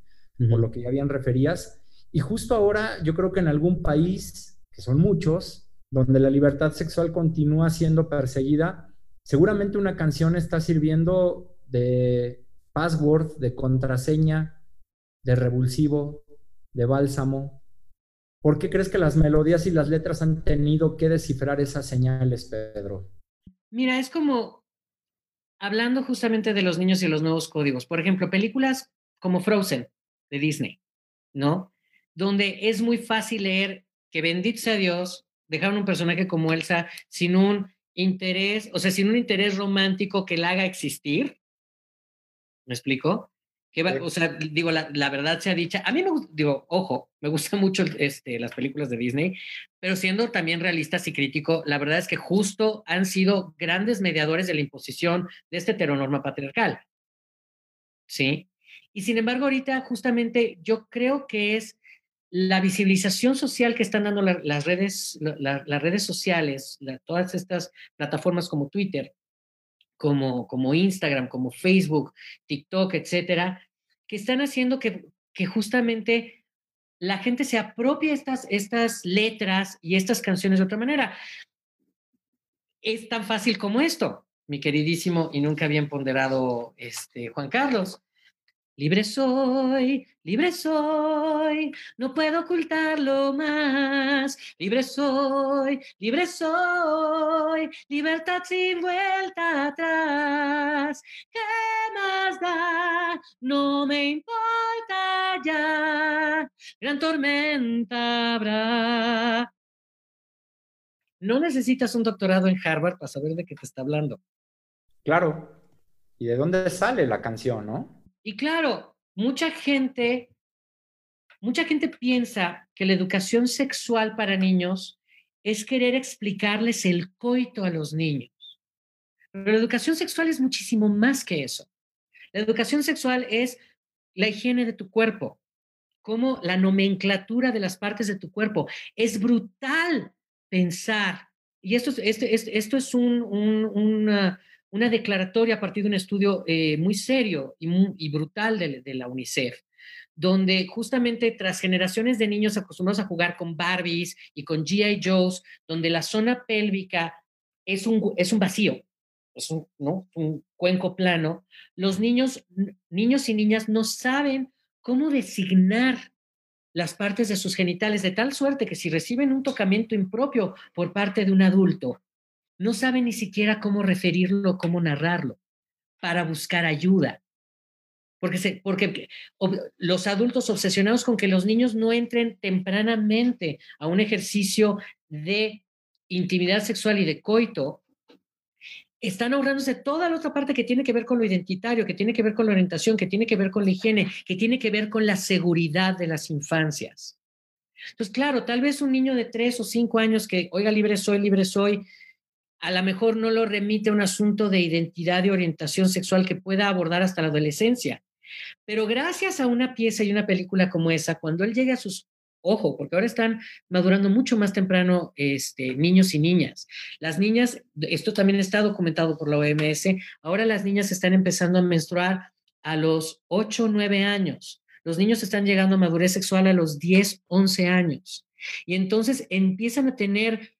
por lo que ya habían referías. Y justo ahora yo creo que en algún país, que son muchos, donde la libertad sexual continúa siendo perseguida, seguramente una canción está sirviendo de password, de contraseña, de revulsivo, de Bálsamo. ¿Por qué crees que las melodías y las letras han tenido que descifrar esas señales, Pedro? Mira, es como hablando justamente de los niños y los nuevos códigos. Por ejemplo, películas como Frozen de Disney, ¿no? Donde es muy fácil leer que bendito sea Dios, dejaron un personaje como Elsa sin un interés, o sea, sin un interés romántico que la haga existir. ¿Me explico? Que o sea, digo, la, verdad sea dicha. A mí me digo, ojo, me gustan mucho este, las películas de Disney, pero siendo también realistas y crítico, la verdad es que justo han sido grandes mediadores de la imposición de esta heteronorma patriarcal. ¿Sí? Y sin embargo, ahorita justamente yo creo que es la visibilización social que están dando las, redes, las redes sociales, todas estas plataformas como Twitter, como, como Instagram, como Facebook, TikTok, etcétera, que están haciendo que, que justamente la gente se apropie estas, estas letras y estas canciones de otra manera. Es tan fácil como esto, mi queridísimo y nunca bien ponderado este, Juan Carlos. Libre soy, libre soy, no puedo ocultarlo más. Libre soy, libre soy, libertad sin vuelta atrás. ¿Qué más da? No me importa ya. Gran tormenta habrá. No necesitas un doctorado en Harvard para saber de qué te está hablando. Claro. ¿Y de dónde sale la canción, no? Y claro, mucha gente, mucha gente piensa que la educación sexual para niños es querer explicarles el coito a los niños. Pero la educación sexual es muchísimo más que eso. La educación sexual es la higiene de tu cuerpo, como la nomenclatura de las partes de tu cuerpo. Es brutal pensar, y esto, esto, esto es un, una, una declaratoria a partir de un estudio eh, muy serio y, brutal de, la UNICEF, donde justamente tras generaciones de niños acostumbrados a jugar con Barbies y con GI Joes, donde la zona pélvica es un, es un vacío, es un, ¿no? un cuenco plano, los niños, niños y niñas no saben cómo designar las partes de sus genitales, de tal suerte que si reciben un tocamiento impropio por parte de un adulto, no sabe ni siquiera cómo referirlo, cómo narrarlo, para buscar ayuda. Porque, porque los adultos obsesionados con que los niños no entren tempranamente a un ejercicio de intimidad sexual y de coito, están ahorrándose toda la otra parte que tiene que ver con lo identitario, que tiene que ver con la orientación, que tiene que ver con la higiene, que tiene que ver con la seguridad de las infancias. Entonces, claro, tal vez un niño de tres o cinco años que, oiga, libre soy, libre soy, a lo mejor no lo remite a un asunto de identidad y orientación sexual que pueda abordar hasta la adolescencia. Pero gracias a una pieza y una película como esa, cuando él llegue a sus Ojo, porque ahora están madurando mucho más temprano este, niños y niñas. Las niñas, esto también está documentado por la OMS, ahora las niñas están empezando a menstruar a los 8 o 9 años. Los niños están llegando a madurez sexual a los 10, 11 años. Y entonces empiezan a tener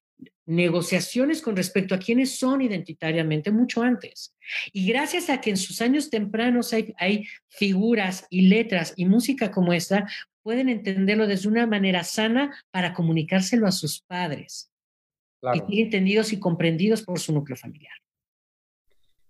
negociaciones con respecto a quiénes son identitariamente mucho antes. Y gracias a que en sus años tempranos hay, hay figuras y letras y música como esta, pueden entenderlo desde una manera sana para comunicárselo a sus padres. Y entendidos y comprendidos por su núcleo familiar.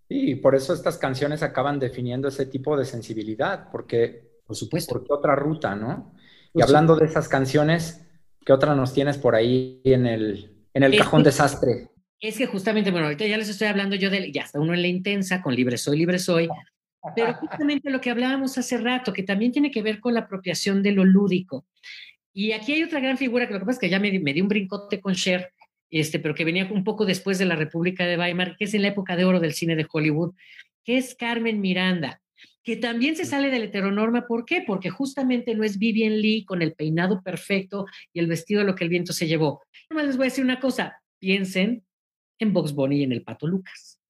Y por eso estas canciones acaban definiendo ese tipo de sensibilidad, porque, por supuesto, porque otra ruta, ¿no? Y hablando de esas canciones, ¿qué otra nos tienes por ahí en el, en el cajón desastre. Es que justamente, bueno, ahorita ya les estoy hablando yo de, ya está uno en la intensa, con libre soy, libre soy, pero justamente lo que hablábamos hace rato, que también tiene que ver con la apropiación de lo lúdico. Y aquí hay otra gran figura, que lo que pasa es que ya me, me di un brincote con Cher, este, pero que venía un poco después de la República de Weimar, que es en la época de oro del cine de Hollywood, que es Carmen Miranda que también se sale de la heteronorma. ¿Por qué? Porque justamente no es Vivian Lee con el peinado perfecto y el vestido de lo que el viento se llevó. Nomás les voy a decir una cosa, piensen en Box Bunny y en el Pato Lucas.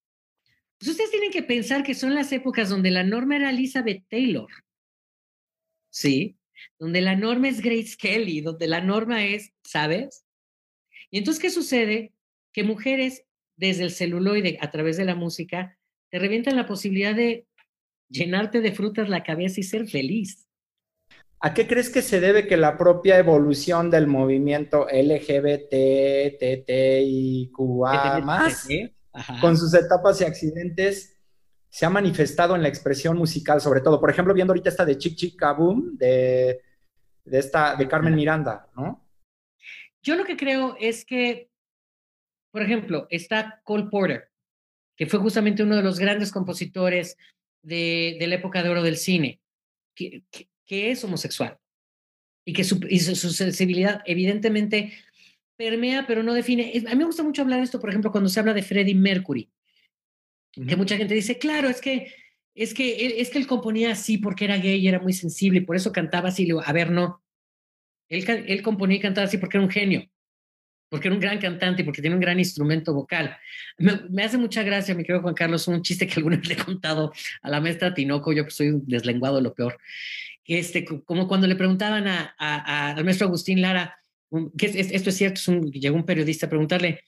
Pues ustedes tienen que pensar que son las épocas donde la norma era Elizabeth Taylor, ¿sí? Donde la norma es Grace Kelly, donde la norma es, ¿sabes? Y entonces, ¿qué sucede? Que mujeres desde el celuloide a través de la música te revientan la posibilidad de llenarte de frutas la cabeza y ser feliz. ¿A qué crees que se debe que la propia evolución del movimiento LGBT, TTIQA más, con sus etapas y accidentes, se ha manifestado en la expresión musical, sobre todo. Por ejemplo, viendo ahorita esta de Chick Chick Kaboom, de, de, esta, de Carmen Miranda, ¿no? Yo lo que creo es que, por ejemplo, está Cole Porter, que fue justamente uno de los grandes compositores de, de la época de oro del cine, que, que, es homosexual y que su, y su, sensibilidad evidentemente permea, pero no define. A mí me gusta mucho hablar de esto, por ejemplo, cuando se habla de Freddie Mercury que mucha gente dice, claro, es que, es que, él, es que él componía así porque era gay y era muy sensible y por eso cantaba así. a ver, no. Él, él componía y cantaba así porque era un genio, porque era un gran cantante y porque tiene un gran instrumento vocal. Me, hace mucha gracia, mi querido Juan Carlos, un chiste que alguna vez le he contado a la maestra Tinoco, yo que soy un deslenguado lo peor, este, como cuando le preguntaban a, al maestro Agustín Lara, que esto es cierto, llegó un periodista a preguntarle,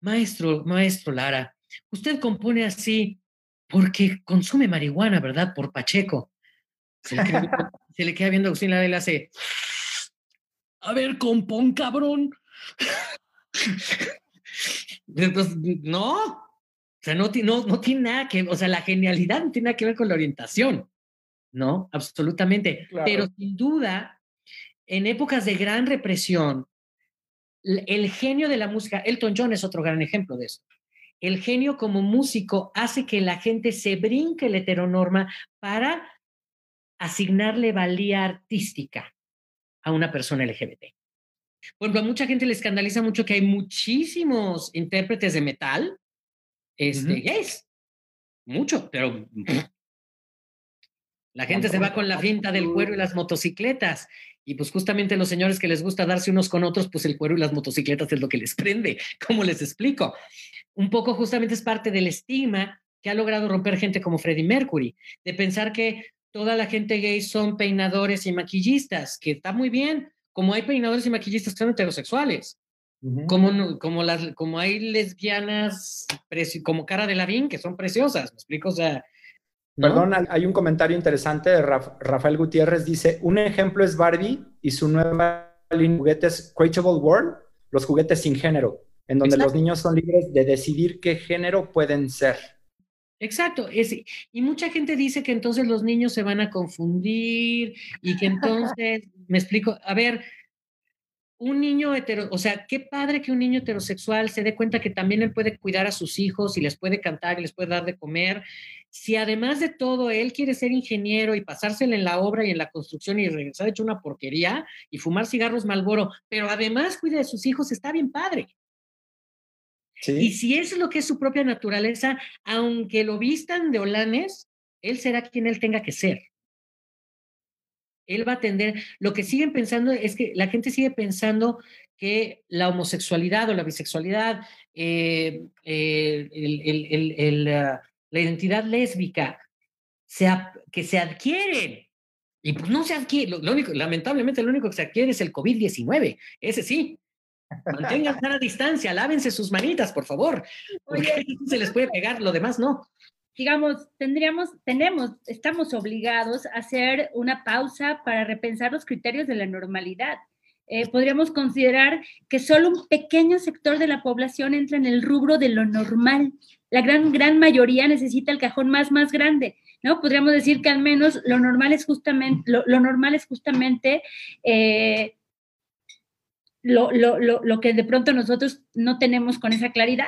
maestro, maestro Lara, Usted compone así porque consume marihuana, ¿verdad? Por Pacheco. Se le queda, viendo a Agustín Lara y le hace, a ver, compón, cabrón. No, o sea, no, no, no tiene nada que, o sea, la genialidad no tiene nada que ver con la orientación, ¿no? Absolutamente. Pero sin duda, en épocas de gran represión, el genio de la música, Elton John es otro gran ejemplo de eso el genio como músico hace que la gente se brinque la heteronorma para asignarle valía artística a una persona LGBT. Bueno, a mucha gente le escandaliza mucho que hay muchísimos intérpretes de metal este, gays. Mucho, pero la gente se va con la finta del cuero y las motocicletas. Y pues justamente los señores que les gusta darse unos con otros, pues el cuero y las motocicletas es lo que les prende. ¿Cómo les explico? un poco justamente es parte del estigma que ha logrado romper gente como Freddie Mercury, de pensar que toda la gente gay son peinadores y maquillistas, que está muy bien, como hay peinadores y maquillistas que son heterosexuales, como, como, las, como hay lesbianas como Cara de Lavín, que son preciosas, ¿me explico? O sea... Perdón, hay un comentario interesante de Rafael Gutiérrez, dice, un ejemplo es Barbie y su nueva línea de juguetes Crateable World, los juguetes sin género en donde los niños son libres de decidir qué género pueden ser. Exacto, y mucha gente dice que entonces los niños se van a confundir y que entonces, me explico, a ver, un niño hetero, o sea, qué padre que un niño heterosexual se dé cuenta que también él puede cuidar a sus hijos y les puede cantar y les puede dar de comer. Si además de todo él quiere ser ingeniero y pasárselo en la obra y en la construcción y regresar hecho una porquería y fumar cigarros Malboro, pero además cuida de sus hijos, está bien padre. Y si eso es lo que es su propia naturaleza, aunque lo vistan de holanes, él será quien él tenga que ser. Él va a atender. Lo que siguen pensando es que la gente sigue pensando que la homosexualidad o la bisexualidad, eh, eh, ah, la identidad lésbica, que se adquieren. Y pues no se adquiere, único, lamentablemente lo único que se adquiere es el COVID-19, ese sí, Mantengan a distancia, lávense sus manitas, por favor. Porque se les puede pegar, lo demás no. Digamos, tendríamos, tenemos, estamos obligados a hacer una pausa para repensar los criterios de la normalidad. Eh, podríamos considerar que solo un pequeño sector de la población entra en el rubro de lo normal. La gran, gran mayoría necesita el cajón más, más grande, ¿no? Podríamos decir que al menos lo normal es justamente, lo, normal es justamente eh, lo, lo, lo, lo que de pronto nosotros no tenemos con esa claridad.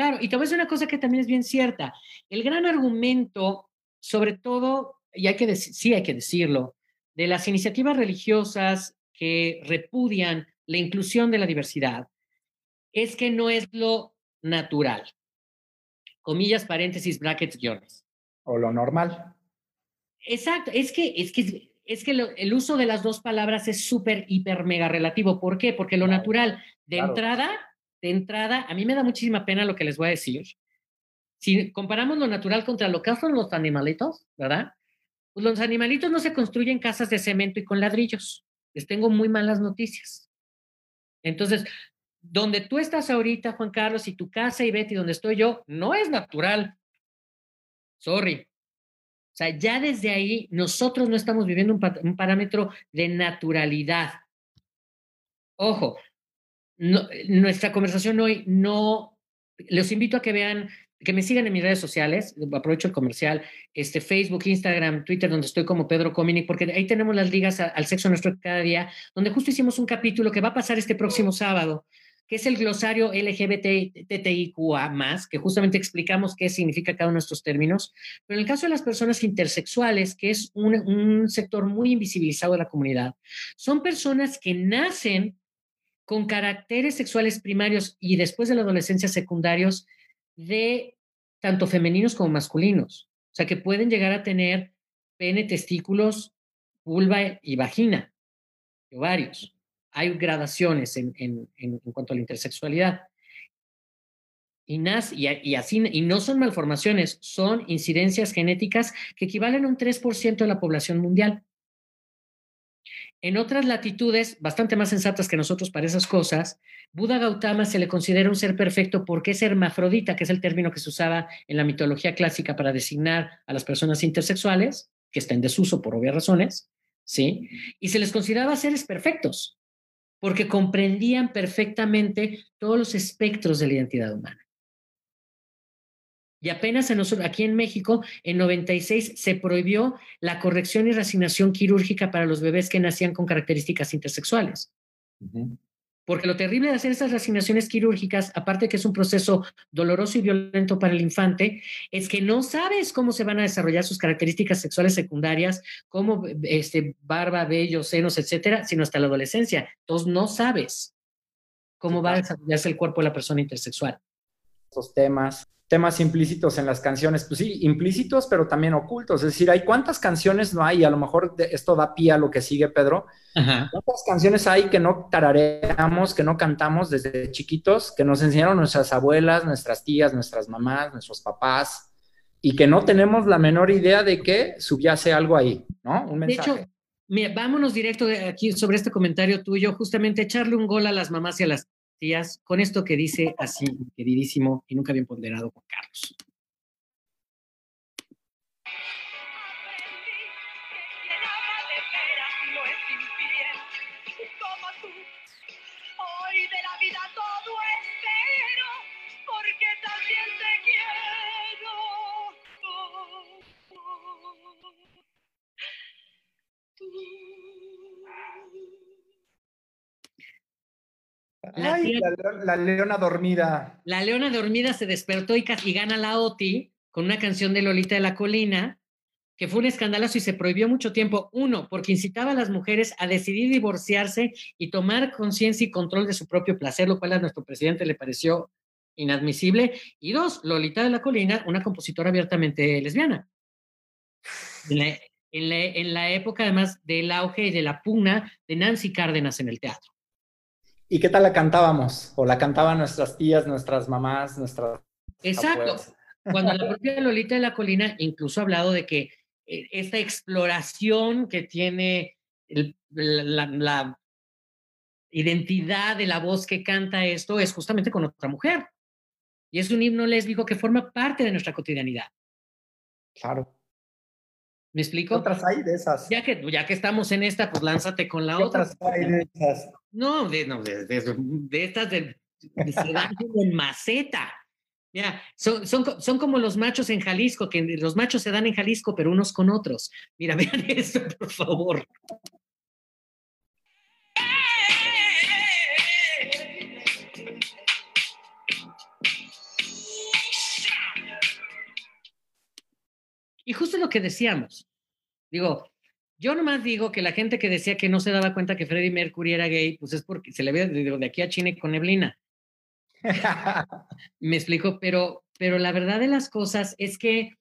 Claro, y te voy a decir una cosa que también es bien cierta. El gran argumento, sobre todo, y hay que decir, sí hay que decirlo, de las iniciativas religiosas que repudian la inclusión de la diversidad, es que no es lo natural. Comillas, paréntesis, brackets, guiones. O lo normal. Exacto, es que, es que es que el uso de las dos palabras es súper, hiper, mega relativo. ¿Por qué? Porque lo natural, de entrada, de entrada, a mí me da muchísima pena lo que les voy a decir. Si comparamos lo natural contra lo que hacen los animalitos, ¿verdad? Pues los animalitos no se construyen casas de cemento y con ladrillos. Les tengo muy malas noticias. Entonces, donde tú estás ahorita, Juan Carlos, y tu casa y Betty, donde estoy yo, no es natural. Sorry. O sea, ya desde ahí nosotros no estamos viviendo un, parámetro de naturalidad. Ojo, nuestra conversación hoy no, los invito a que vean que me sigan en mis redes sociales, aprovecho el comercial, este, Facebook, Instagram, Twitter, donde estoy como Pedro Cominic, porque ahí tenemos las ligas al sexo nuestro cada día, donde justo hicimos un capítulo que va a pasar este próximo sábado, que es el glosario LGBTIQA+, que justamente explicamos qué significa cada uno de estos términos. Pero en el caso de las personas intersexuales, que es un, un sector muy invisibilizado de la comunidad, son personas que nacen con caracteres sexuales primarios y después de la adolescencia secundarios de tanto femeninos como masculinos. O sea, que pueden llegar a tener pene, testículos, vulva y vagina, y ovarios. Hay gradaciones en, cuanto a la intersexualidad. Y, y, no son malformaciones, son incidencias genéticas que equivalen a un 3% de la población mundial. En otras latitudes, bastante más sensatas que nosotros para esas cosas, Buda Gautama se le considera un ser perfecto porque es hermafrodita, que es el término que se usaba en la mitología clásica para designar a las personas intersexuales, que está en desuso por obvias razones, ¿sí? Y se les consideraba seres perfectos, porque comprendían perfectamente todos los espectros de la identidad humana. Y apenas en nosotros, aquí en México, en 96 se prohibió la corrección y resignación quirúrgica para los bebés que nacían con características intersexuales. Porque lo terrible de hacer esas resignaciones quirúrgicas, aparte que es un proceso doloroso y violento para el infante, es que no sabes cómo se van a desarrollar sus características sexuales secundarias, como este, barba, vello, senos, etcétera, sino hasta la adolescencia. Entonces no sabes cómo va a desarrollarse el cuerpo de la persona intersexual. Estos temas temas implícitos en las canciones, pues sí, implícitos, pero también ocultos. Es decir, hay cuántas canciones no hay, a lo mejor esto da pie a lo que sigue, Pedro. ¿Cuántas canciones hay que no tarareamos, que no cantamos desde chiquitos, que nos enseñaron nuestras abuelas, nuestras tías, nuestras mamás, nuestros papás, y que no tenemos la menor idea de que subyace algo ahí, ¿no? Un mensaje. De hecho, mira, vámonos directo de aquí sobre este comentario tuyo, justamente echarle un gol a las mamás y a las con esto que dice así, queridísimo y nunca bien ponderado Juan Carlos. La, leona dormida. La leona dormida se despertó y, gana la OTI con una canción de Lolita de la Colina, que fue un escandalazo y se prohibió mucho tiempo. Uno, porque incitaba a las mujeres a decidir divorciarse y tomar conciencia y control de su propio placer, lo cual a nuestro presidente le pareció inadmisible. Y dos, Lolita de la Colina, una compositora abiertamente lesbiana. En la, en la época, además, del auge y de la pugna de Nancy Cárdenas en el teatro. ¿Y qué tal la cantábamos? O la cantaban nuestras tías, nuestras mamás, nuestras... Exacto. Cuando la propia Lolita de la Colina incluso ha hablado de que eh, esta exploración que tiene la, identidad de la voz que canta esto es justamente con otra mujer. Y es un himno lésbico que forma parte de nuestra cotidianidad. Claro. ¿Me explico? otras hay de esas? Ya que, ya que estamos en esta, pues lánzate con la otra. otras hay de esas? No, de, no, de, de, estas de, en maceta. Mira, son, son, son, como los machos en Jalisco, que los machos se dan en Jalisco, pero unos con otros. Mira, vean esto, por favor. Y justo lo que decíamos, digo, yo nomás digo que la gente que decía que no se daba cuenta que Freddie Mercury era gay, pues es porque se le ve de aquí a China con neblina. Me explico, pero, pero la verdad de las cosas es que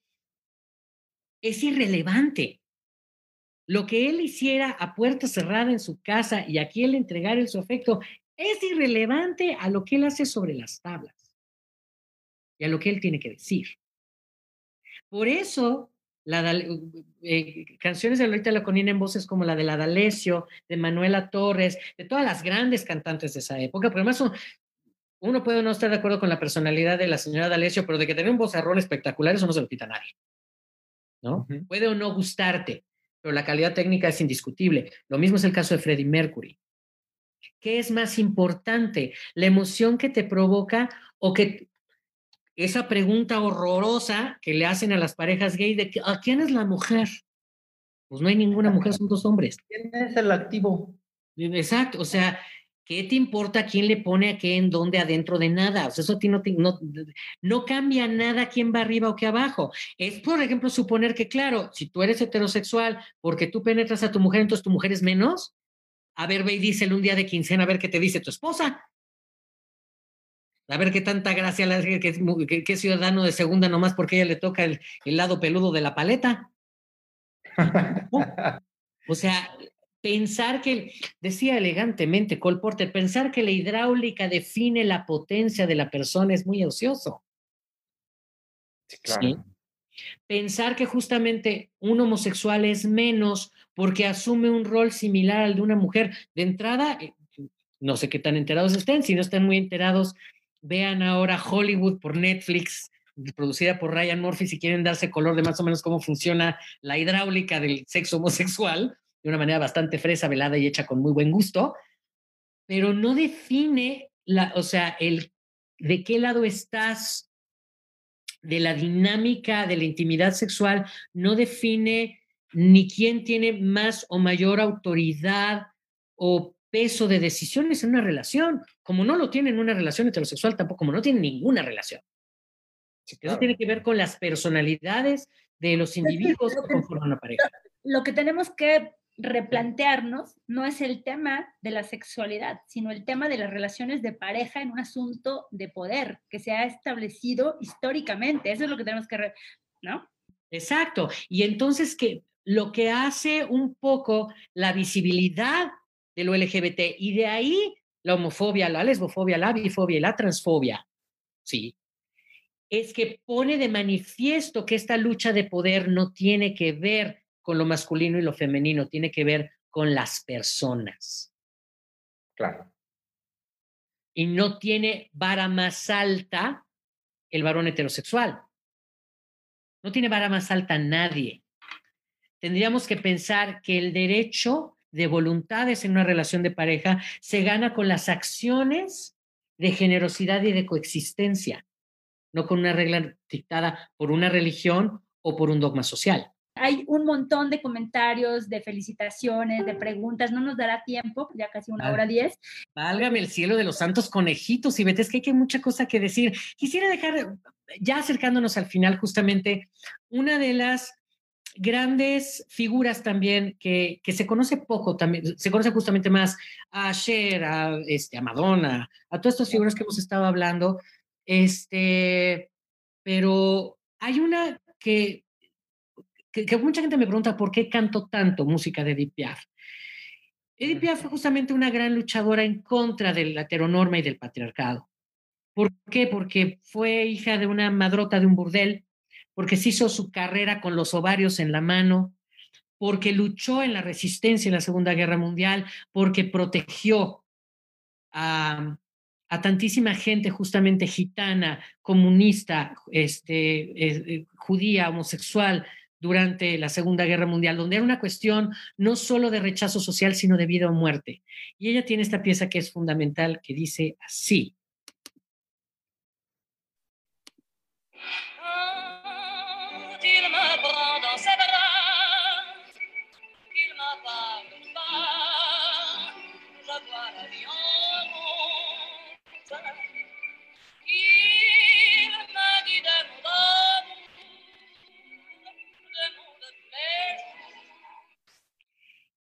es irrelevante. Lo que él hiciera a puerta cerrada en su casa y aquí él entregar el su afecto es irrelevante a lo que él hace sobre las tablas y a lo que él tiene que decir. Por eso la, eh, canciones de Lolita Laconina en voces como la de la D'Alessio, de Manuela Torres, de todas las grandes cantantes de esa época, pero además uno puede no estar de acuerdo con la personalidad de la señora D'Alessio, pero de que tenía un vozarrón espectacular, eso no se lo quita a nadie. ¿no? Puede o no gustarte, pero la calidad técnica es indiscutible. Lo mismo es el caso de Freddie Mercury. ¿Qué es más importante? ¿La emoción que te provoca o que esa pregunta horrorosa que le hacen a las parejas gay de ¿a quién es la mujer? Pues no hay ninguna mujer, son dos hombres. ¿Quién es el activo? Exacto, o sea, ¿qué te importa quién le pone a qué, en dónde, adentro de nada? O sea, eso a ti no, no, no cambia nada quién va arriba o qué abajo. Es, por ejemplo, suponer que, claro, si tú eres heterosexual porque tú penetras a tu mujer, entonces tu mujer es menos. A ver, ve y díselo un día de quincena, a ver qué te dice tu esposa. A ver qué tanta gracia le hace que, que, ciudadano de segunda nomás porque ella le toca el, el lado peludo de la paleta. o sea, pensar que, decía elegantemente Cole Porter, pensar que la hidráulica define la potencia de la persona es muy ocioso. Sí, claro. Pensar que justamente un homosexual es menos porque asume un rol similar al de una mujer. De entrada, eh, no sé qué tan enterados estén, si no están muy enterados, vean ahora Hollywood por Netflix, producida por Ryan Murphy, si quieren darse color de más o menos cómo funciona la hidráulica del sexo homosexual de una manera bastante fresa, velada y hecha con muy buen gusto, pero no define, la, o sea, el de qué lado estás de la dinámica de la intimidad sexual, no define ni quién tiene más o mayor autoridad o peso de decisiones en una relación, como no lo tiene en una relación heterosexual, tampoco, como no tiene ninguna relación. Eso tiene que ver con las personalidades de los individuos que conforman una pareja. Lo que tenemos que replantearnos no es el tema de la sexualidad, sino el tema de las relaciones de pareja en un asunto de poder que se ha establecido históricamente. Eso es lo que tenemos que, ¿no? Exacto. Y entonces que lo que hace un poco la visibilidad de lo LGBT y de ahí la homofobia, la lesbofobia, la bifobia y la transfobia, sí, es que pone de manifiesto que esta lucha de poder no tiene que ver con lo masculino y lo femenino, tiene que ver con las personas. Claro. Y no tiene vara más alta el varón heterosexual. No tiene vara más alta nadie. Tendríamos que pensar que el derecho de voluntades en una relación de pareja se gana con las acciones de generosidad y de coexistencia, no con una regla dictada por una religión o por un dogma social hay un montón de comentarios, de felicitaciones, de preguntas. No nos dará tiempo, ya casi una hora diez. Válgame el cielo de los santos conejitos y vete, es que hay mucha cosa que decir. Quisiera dejar, ya acercándonos al final, justamente, una de las grandes figuras también que, que, se conoce poco, también se conoce justamente más a Cher, a, este, a Madonna, a todas estas figuras que hemos estado hablando, este, pero hay una que que, mucha gente me pregunta por qué canto tanto música de Edith Piaf. Edith Piaf fue justamente una gran luchadora en contra de la heteronorma y del patriarcado. ¿Por qué? Porque fue hija de una madrota de un burdel, porque se hizo su carrera con los ovarios en la mano, porque luchó en la resistencia en la Segunda Guerra Mundial, porque protegió a, tantísima gente justamente gitana, comunista, este, eh, eh, judía, homosexual, durante la Segunda Guerra Mundial, donde era una cuestión no solo de rechazo social, sino de vida o muerte. Y ella tiene esta pieza que es fundamental, que dice así.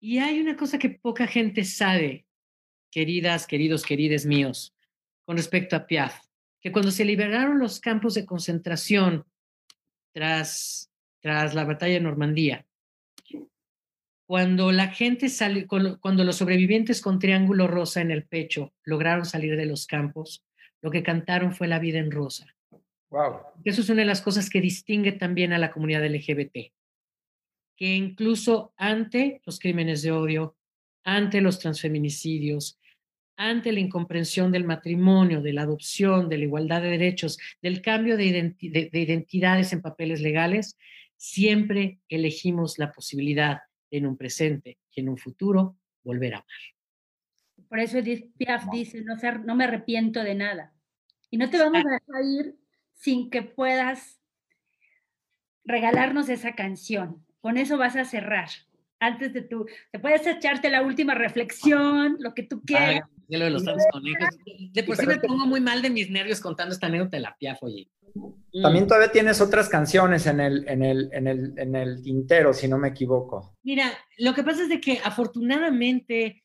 Y hay una cosa que poca gente sabe, queridas, queridos, querides míos, con respecto a Piaf, que cuando se liberaron los campos de concentración tras, tras la batalla de Normandía, cuando la gente salió, cuando los sobrevivientes con triángulo rosa en el pecho lograron salir de los campos, lo que cantaron fue la vida en rosa. Wow. Eso es una de las cosas que distingue también a la comunidad LGBT que incluso ante los crímenes de odio, ante los transfeminicidios, ante la incomprensión del matrimonio, de la adopción, de la igualdad de derechos, del cambio de, identidades en papeles legales, siempre elegimos la posibilidad en un presente y en un futuro volver a amar. Por eso Piaf dice, no, ser, no me arrepiento de nada. Y no te vamos a dejar ir sin que puedas regalarnos esa canción. Con eso vas a cerrar. Antes de tu, te puedes echarte la última reflexión, lo que tú quieras. de lo de los santos conejos. De por sí me pongo muy mal de mis nervios contando esta anécdota de la piaf, oye. Mm. También todavía tienes otras canciones en el, en el, en el, en el tintero, si no me equivoco. Mira, lo que pasa es de que afortunadamente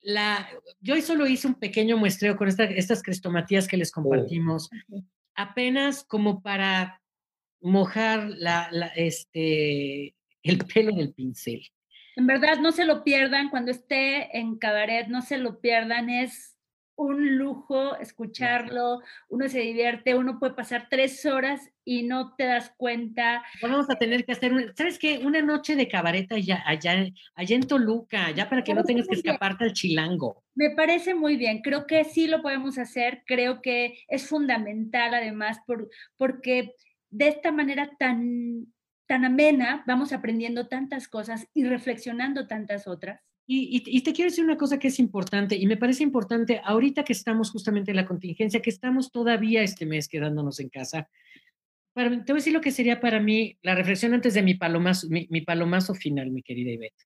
la, yo hoy solo hice un pequeño muestreo con estas crestomatías que les compartimos, apenas como para mojar la, este, el pelo en el pincel. En verdad, no se lo pierdan cuando esté en cabaret, no se lo pierdan, es un lujo escucharlo, uno se divierte, uno puede pasar tres horas y no te das cuenta. Vamos a tener que hacer, ¿sabes qué? Una noche de cabaret allá, allá, allá en Toluca, ya para que no tengas que escaparte al chilango. Me parece muy bien, creo que sí lo podemos hacer, creo que es fundamental además por, porque de esta manera tan, tan amena vamos aprendiendo tantas cosas y reflexionando tantas otras. Y, te quiero decir una cosa que es importante, y me parece importante ahorita que estamos justamente en la contingencia, que estamos todavía este mes quedándonos en casa. Para, te voy a decir lo que sería para mí la reflexión antes de mi palomazo, mi, palomazo final, mi querida Ivette.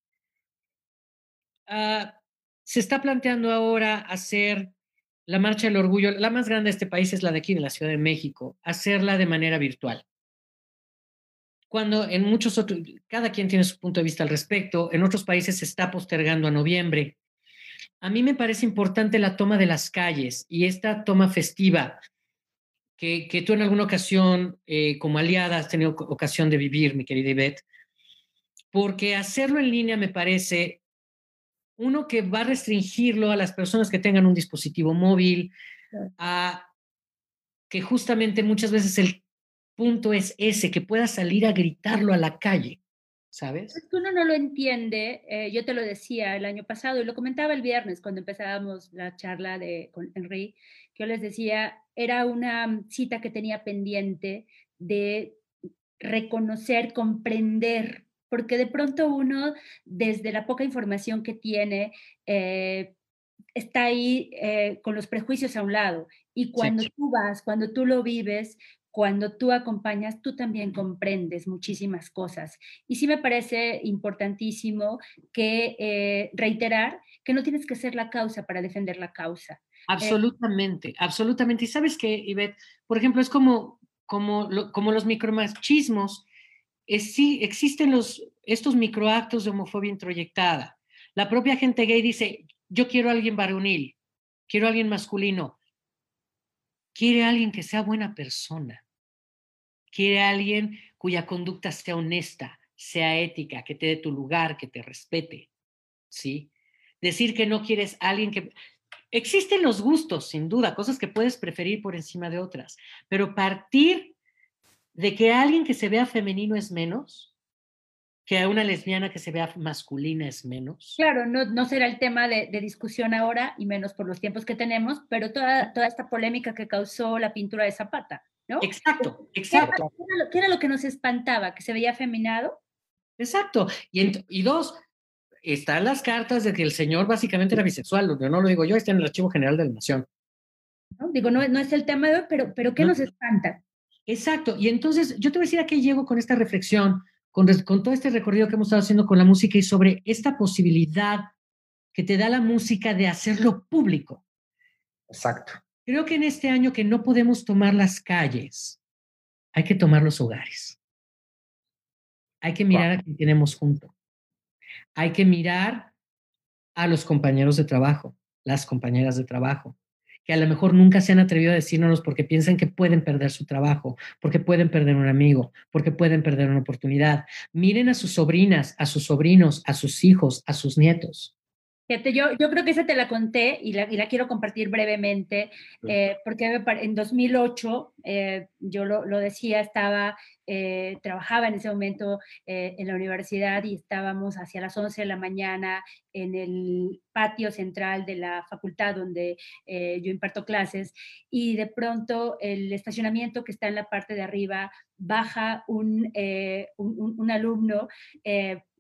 Ah, se está planteando ahora hacer la Marcha del Orgullo, la más grande de este país es la de aquí, de la Ciudad de México, hacerla de manera virtual cuando en muchos otros, cada quien tiene su punto de vista al respecto, en otros países se está postergando a noviembre. A mí me parece importante la toma de las calles y esta toma festiva que, que tú en alguna ocasión, eh, como aliada, has tenido ocasión de vivir, mi querida Ivette, porque hacerlo en línea me parece uno que va a restringirlo a las personas que tengan un dispositivo móvil, a que justamente muchas veces el punto es ese, que pueda salir a gritarlo a la calle, ¿sabes? Es que uno no lo entiende, eh, yo te lo decía el año pasado y lo comentaba el viernes cuando empezábamos la charla de, con Henry, que yo les decía, era una cita que tenía pendiente de reconocer, comprender, porque de pronto uno, desde la poca información que tiene, eh, está ahí eh, con los prejuicios a un lado. Y cuando tú vas, cuando tú lo vives, cuando tú acompañas, tú también comprendes muchísimas cosas. Y sí me parece importantísimo que eh, reiterar que no tienes que ser la causa para defender la causa. Eh, absolutamente, absolutamente. Y sabes que, Ivette, por ejemplo, es como, como, como los micromachismos. Es, sí, existen los, estos microactos de homofobia introyectada. La propia gente gay dice, yo quiero a alguien varonil, quiero a alguien masculino, quiere a alguien que sea buena persona quiere alguien cuya conducta sea honesta, sea ética, que te dé tu lugar, que te respete, ¿sí? Decir que no quieres a alguien que... Existen los gustos, sin duda, cosas que puedes preferir por encima de otras, pero partir de que alguien que se vea femenino es menos, que a una lesbiana que se vea masculina es menos. Claro, no, no será el tema de, de, discusión ahora, y menos por los tiempos que tenemos, pero toda, toda esta polémica que causó la pintura de Zapata, Exacto, exacto. ¿Qué era, lo, que nos espantaba? ¿Que se veía afeminado? Exacto. Y, y dos, están las cartas de que el señor básicamente era bisexual, yo no lo digo yo, está en el Archivo General de la Nación. ¿No? Digo, no, no es el tema de hoy, pero, pero ¿qué nos espanta? Exacto. Y entonces, yo te voy a decir a qué llego con esta reflexión, con, con todo este recorrido que hemos estado haciendo con la música y sobre esta posibilidad que te da la música de hacerlo público. Exacto. Creo que en este año que no podemos tomar las calles, hay que tomar los hogares. Hay que mirar a quien tenemos junto. Hay que mirar a los compañeros de trabajo, las compañeras de trabajo, que a lo mejor nunca se han atrevido a decírnoslo porque piensan que pueden perder su trabajo, porque pueden perder un amigo, porque pueden perder una oportunidad. Miren a sus sobrinas, a sus sobrinos, a sus hijos, a sus nietos. Fíjate, yo, yo creo que esa te la conté y la, y la quiero compartir brevemente, eh, porque en 2008, eh, yo lo, lo, decía, estaba, eh, trabajaba en ese momento en la universidad y estábamos hacia las 11 de la mañana en el patio central de la facultad donde yo imparto clases y de pronto el estacionamiento que está en la parte de arriba baja un, un, un alumno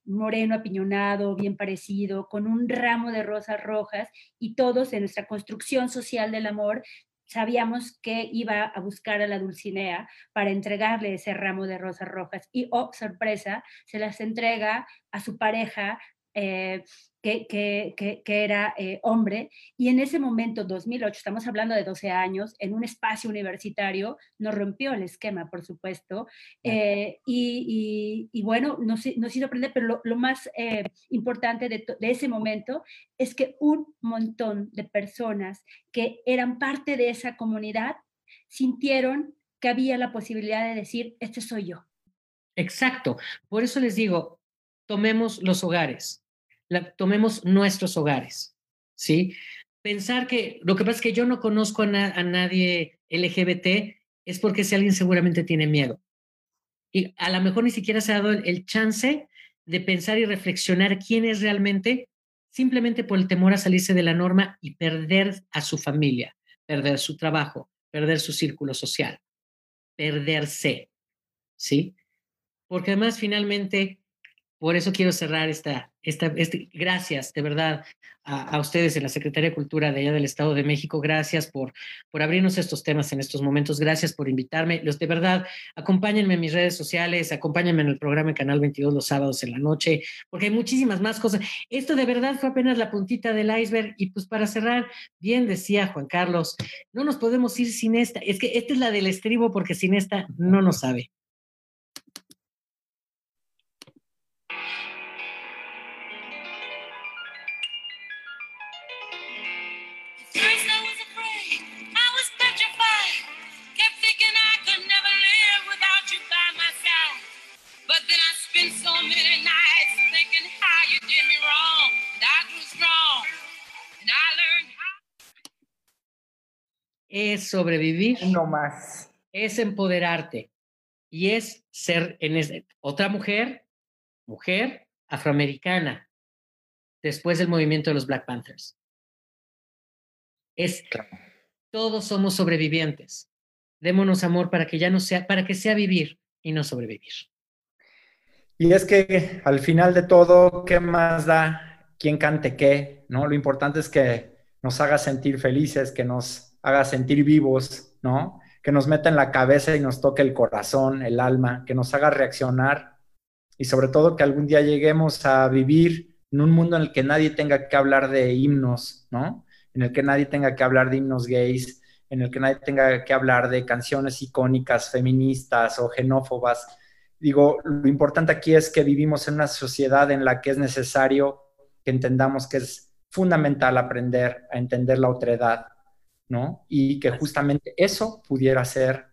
moreno apiñonado, bien parecido, con un ramo de rosas rojas y todos en nuestra construcción social del amor sabíamos que iba a buscar a la Dulcinea para entregarle ese ramo de rosas rojas. Y, oh, sorpresa, se las entrega a su pareja eh, que, que, que, era eh, hombre, y en ese momento, 2008, estamos hablando de 12 años, en un espacio universitario, nos rompió el esquema, por supuesto, eh, y, y, bueno, nos, nos, hizo aprender, pero lo, lo más importante de, de, ese momento es que un montón de personas que eran parte de esa comunidad sintieron que había la posibilidad de decir, este soy yo. Exacto, por eso les digo, tomemos los hogares, tomemos nuestros hogares, ¿sí? Pensar que lo que pasa es que yo no conozco a, nadie LGBT es porque si alguien seguramente tiene miedo. Y a lo mejor ni siquiera se ha dado el, chance de pensar y reflexionar quién es realmente, simplemente por el temor a salirse de la norma y perder a su familia, perder su trabajo, perder su círculo social, perderse, ¿sí? Porque además finalmente por eso quiero cerrar esta, esta este, gracias de verdad a, ustedes en la Secretaría de Cultura de allá del Estado de México. Gracias por, por abrirnos estos temas en estos momentos. Gracias por invitarme. Los de verdad, acompáñenme en mis redes sociales, acompáñenme en el programa Canal 22 los sábados en la noche, porque hay muchísimas más cosas. Esto de verdad fue apenas la puntita del iceberg. Y pues para cerrar, bien decía Juan Carlos, no nos podemos ir sin esta. Es que esta es la del estribo porque sin esta no nos sabe. Es sobrevivir. No más. Es empoderarte. Y es ser en otra mujer, mujer afroamericana, después del movimiento de los Black Panthers. Es todos somos sobrevivientes. Démonos amor para que ya no sea, para que sea vivir y no sobrevivir. Y es que al final de todo, ¿qué más da quién cante qué? ¿No? Lo importante es que nos haga sentir felices, que nos haga sentir vivos, ¿no? Que nos meta en la cabeza y nos toque el corazón, el alma, que nos haga reaccionar y sobre todo que algún día lleguemos a vivir en un mundo en el que nadie tenga que hablar de himnos, ¿no? En el que nadie tenga que hablar de himnos gays, en el que nadie tenga que hablar de canciones icónicas feministas o xenófobas. Digo, lo importante aquí es que vivimos en una sociedad en la que es necesario que entendamos que es fundamental aprender a entender la otredad, ¿no? Y que justamente eso pudiera ser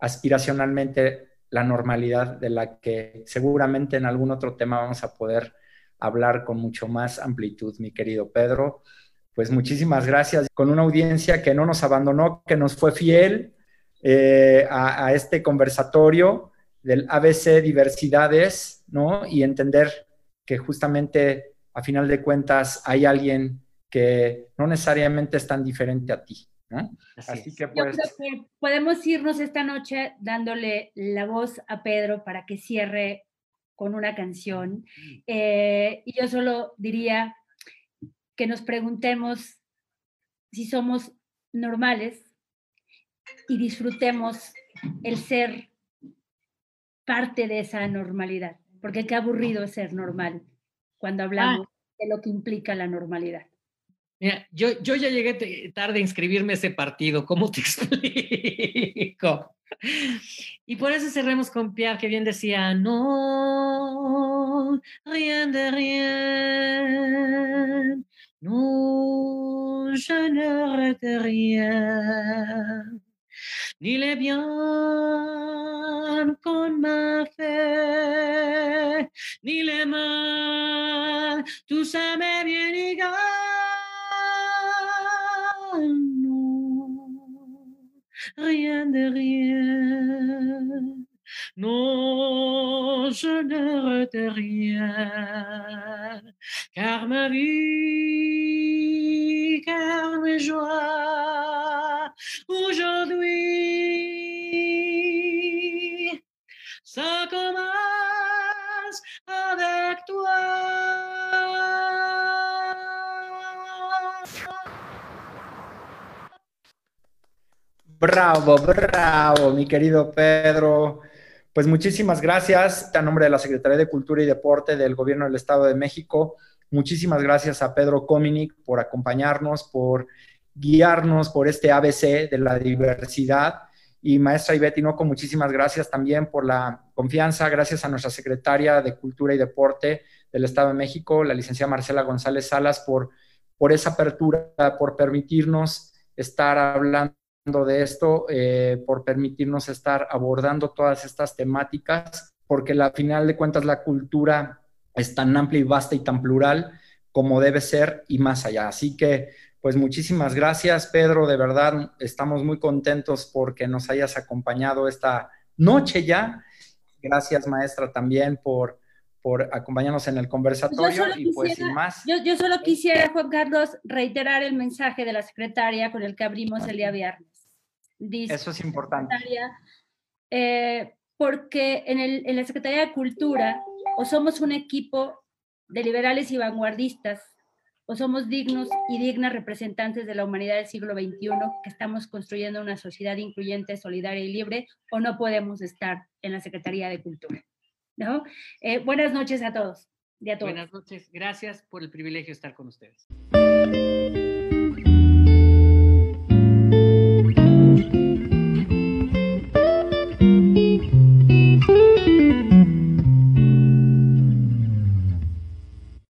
aspiracionalmente la normalidad de la que seguramente en algún otro tema vamos a poder hablar con mucho más amplitud, mi querido Pedro. Pues muchísimas gracias con una audiencia que no nos abandonó, que nos fue fiel eh, a, a, este conversatorio del ABC Diversidades, ¿no? Y entender que justamente a final de cuentas hay alguien que no necesariamente es tan diferente a ti. Así, que, pues... Yo creo que podemos irnos esta noche dándole la voz a Pedro para que cierre con una canción. Eh, y yo solo diría que nos preguntemos si somos normales y disfrutemos el ser parte de esa normalidad, porque qué aburrido es ser normal cuando hablamos ah. de lo que implica la normalidad. Mira, yo, yo ya llegué tarde a inscribirme a ese partido, ¿cómo te explico? Y por eso cerremos con Pierre, que bien decía, no, rien de rien, no, je ne rien, ni le bien con ma fe, ni le mal, tout ça me bien égal. rien de rien. Non, je ne rete rien, car ma vie, car mes joies, Bravo, bravo, mi querido Pedro. Pues muchísimas gracias a nombre de la Secretaría de Cultura y Deporte del Gobierno del Estado de México. Muchísimas gracias a Pedro Cominic por acompañarnos, por guiarnos por este ABC de la diversidad. Y maestra Ivette Tinoco, muchísimas gracias también por la confianza. Gracias a nuestra secretaria de Cultura y Deporte del Estado de México, la licenciada Marcela González Salas, por, por esa apertura, por permitirnos estar hablando de esto, eh, por permitirnos estar abordando todas estas temáticas, porque al final de cuentas la cultura es tan amplia y vasta y tan plural como debe ser y más allá. Así que pues muchísimas gracias, Pedro. De verdad, estamos muy contentos porque nos hayas acompañado esta noche ya. Gracias, maestra, también por, por acompañarnos en el conversatorio. y pues sin más. Yo, solo quisiera, Juan Carlos, reiterar el mensaje de la secretaria con el que abrimos el día viernes. Eso es importante. Eh, porque en, el, en la Secretaría de Cultura o somos un equipo de liberales y vanguardistas o somos dignos y dignas representantes de la humanidad del siglo XXI, que estamos construyendo una sociedad incluyente, solidaria y libre, o no podemos estar en la Secretaría de Cultura. ¿no? Eh, buenas noches a todos. Buenas noches. Gracias por el privilegio de estar con ustedes.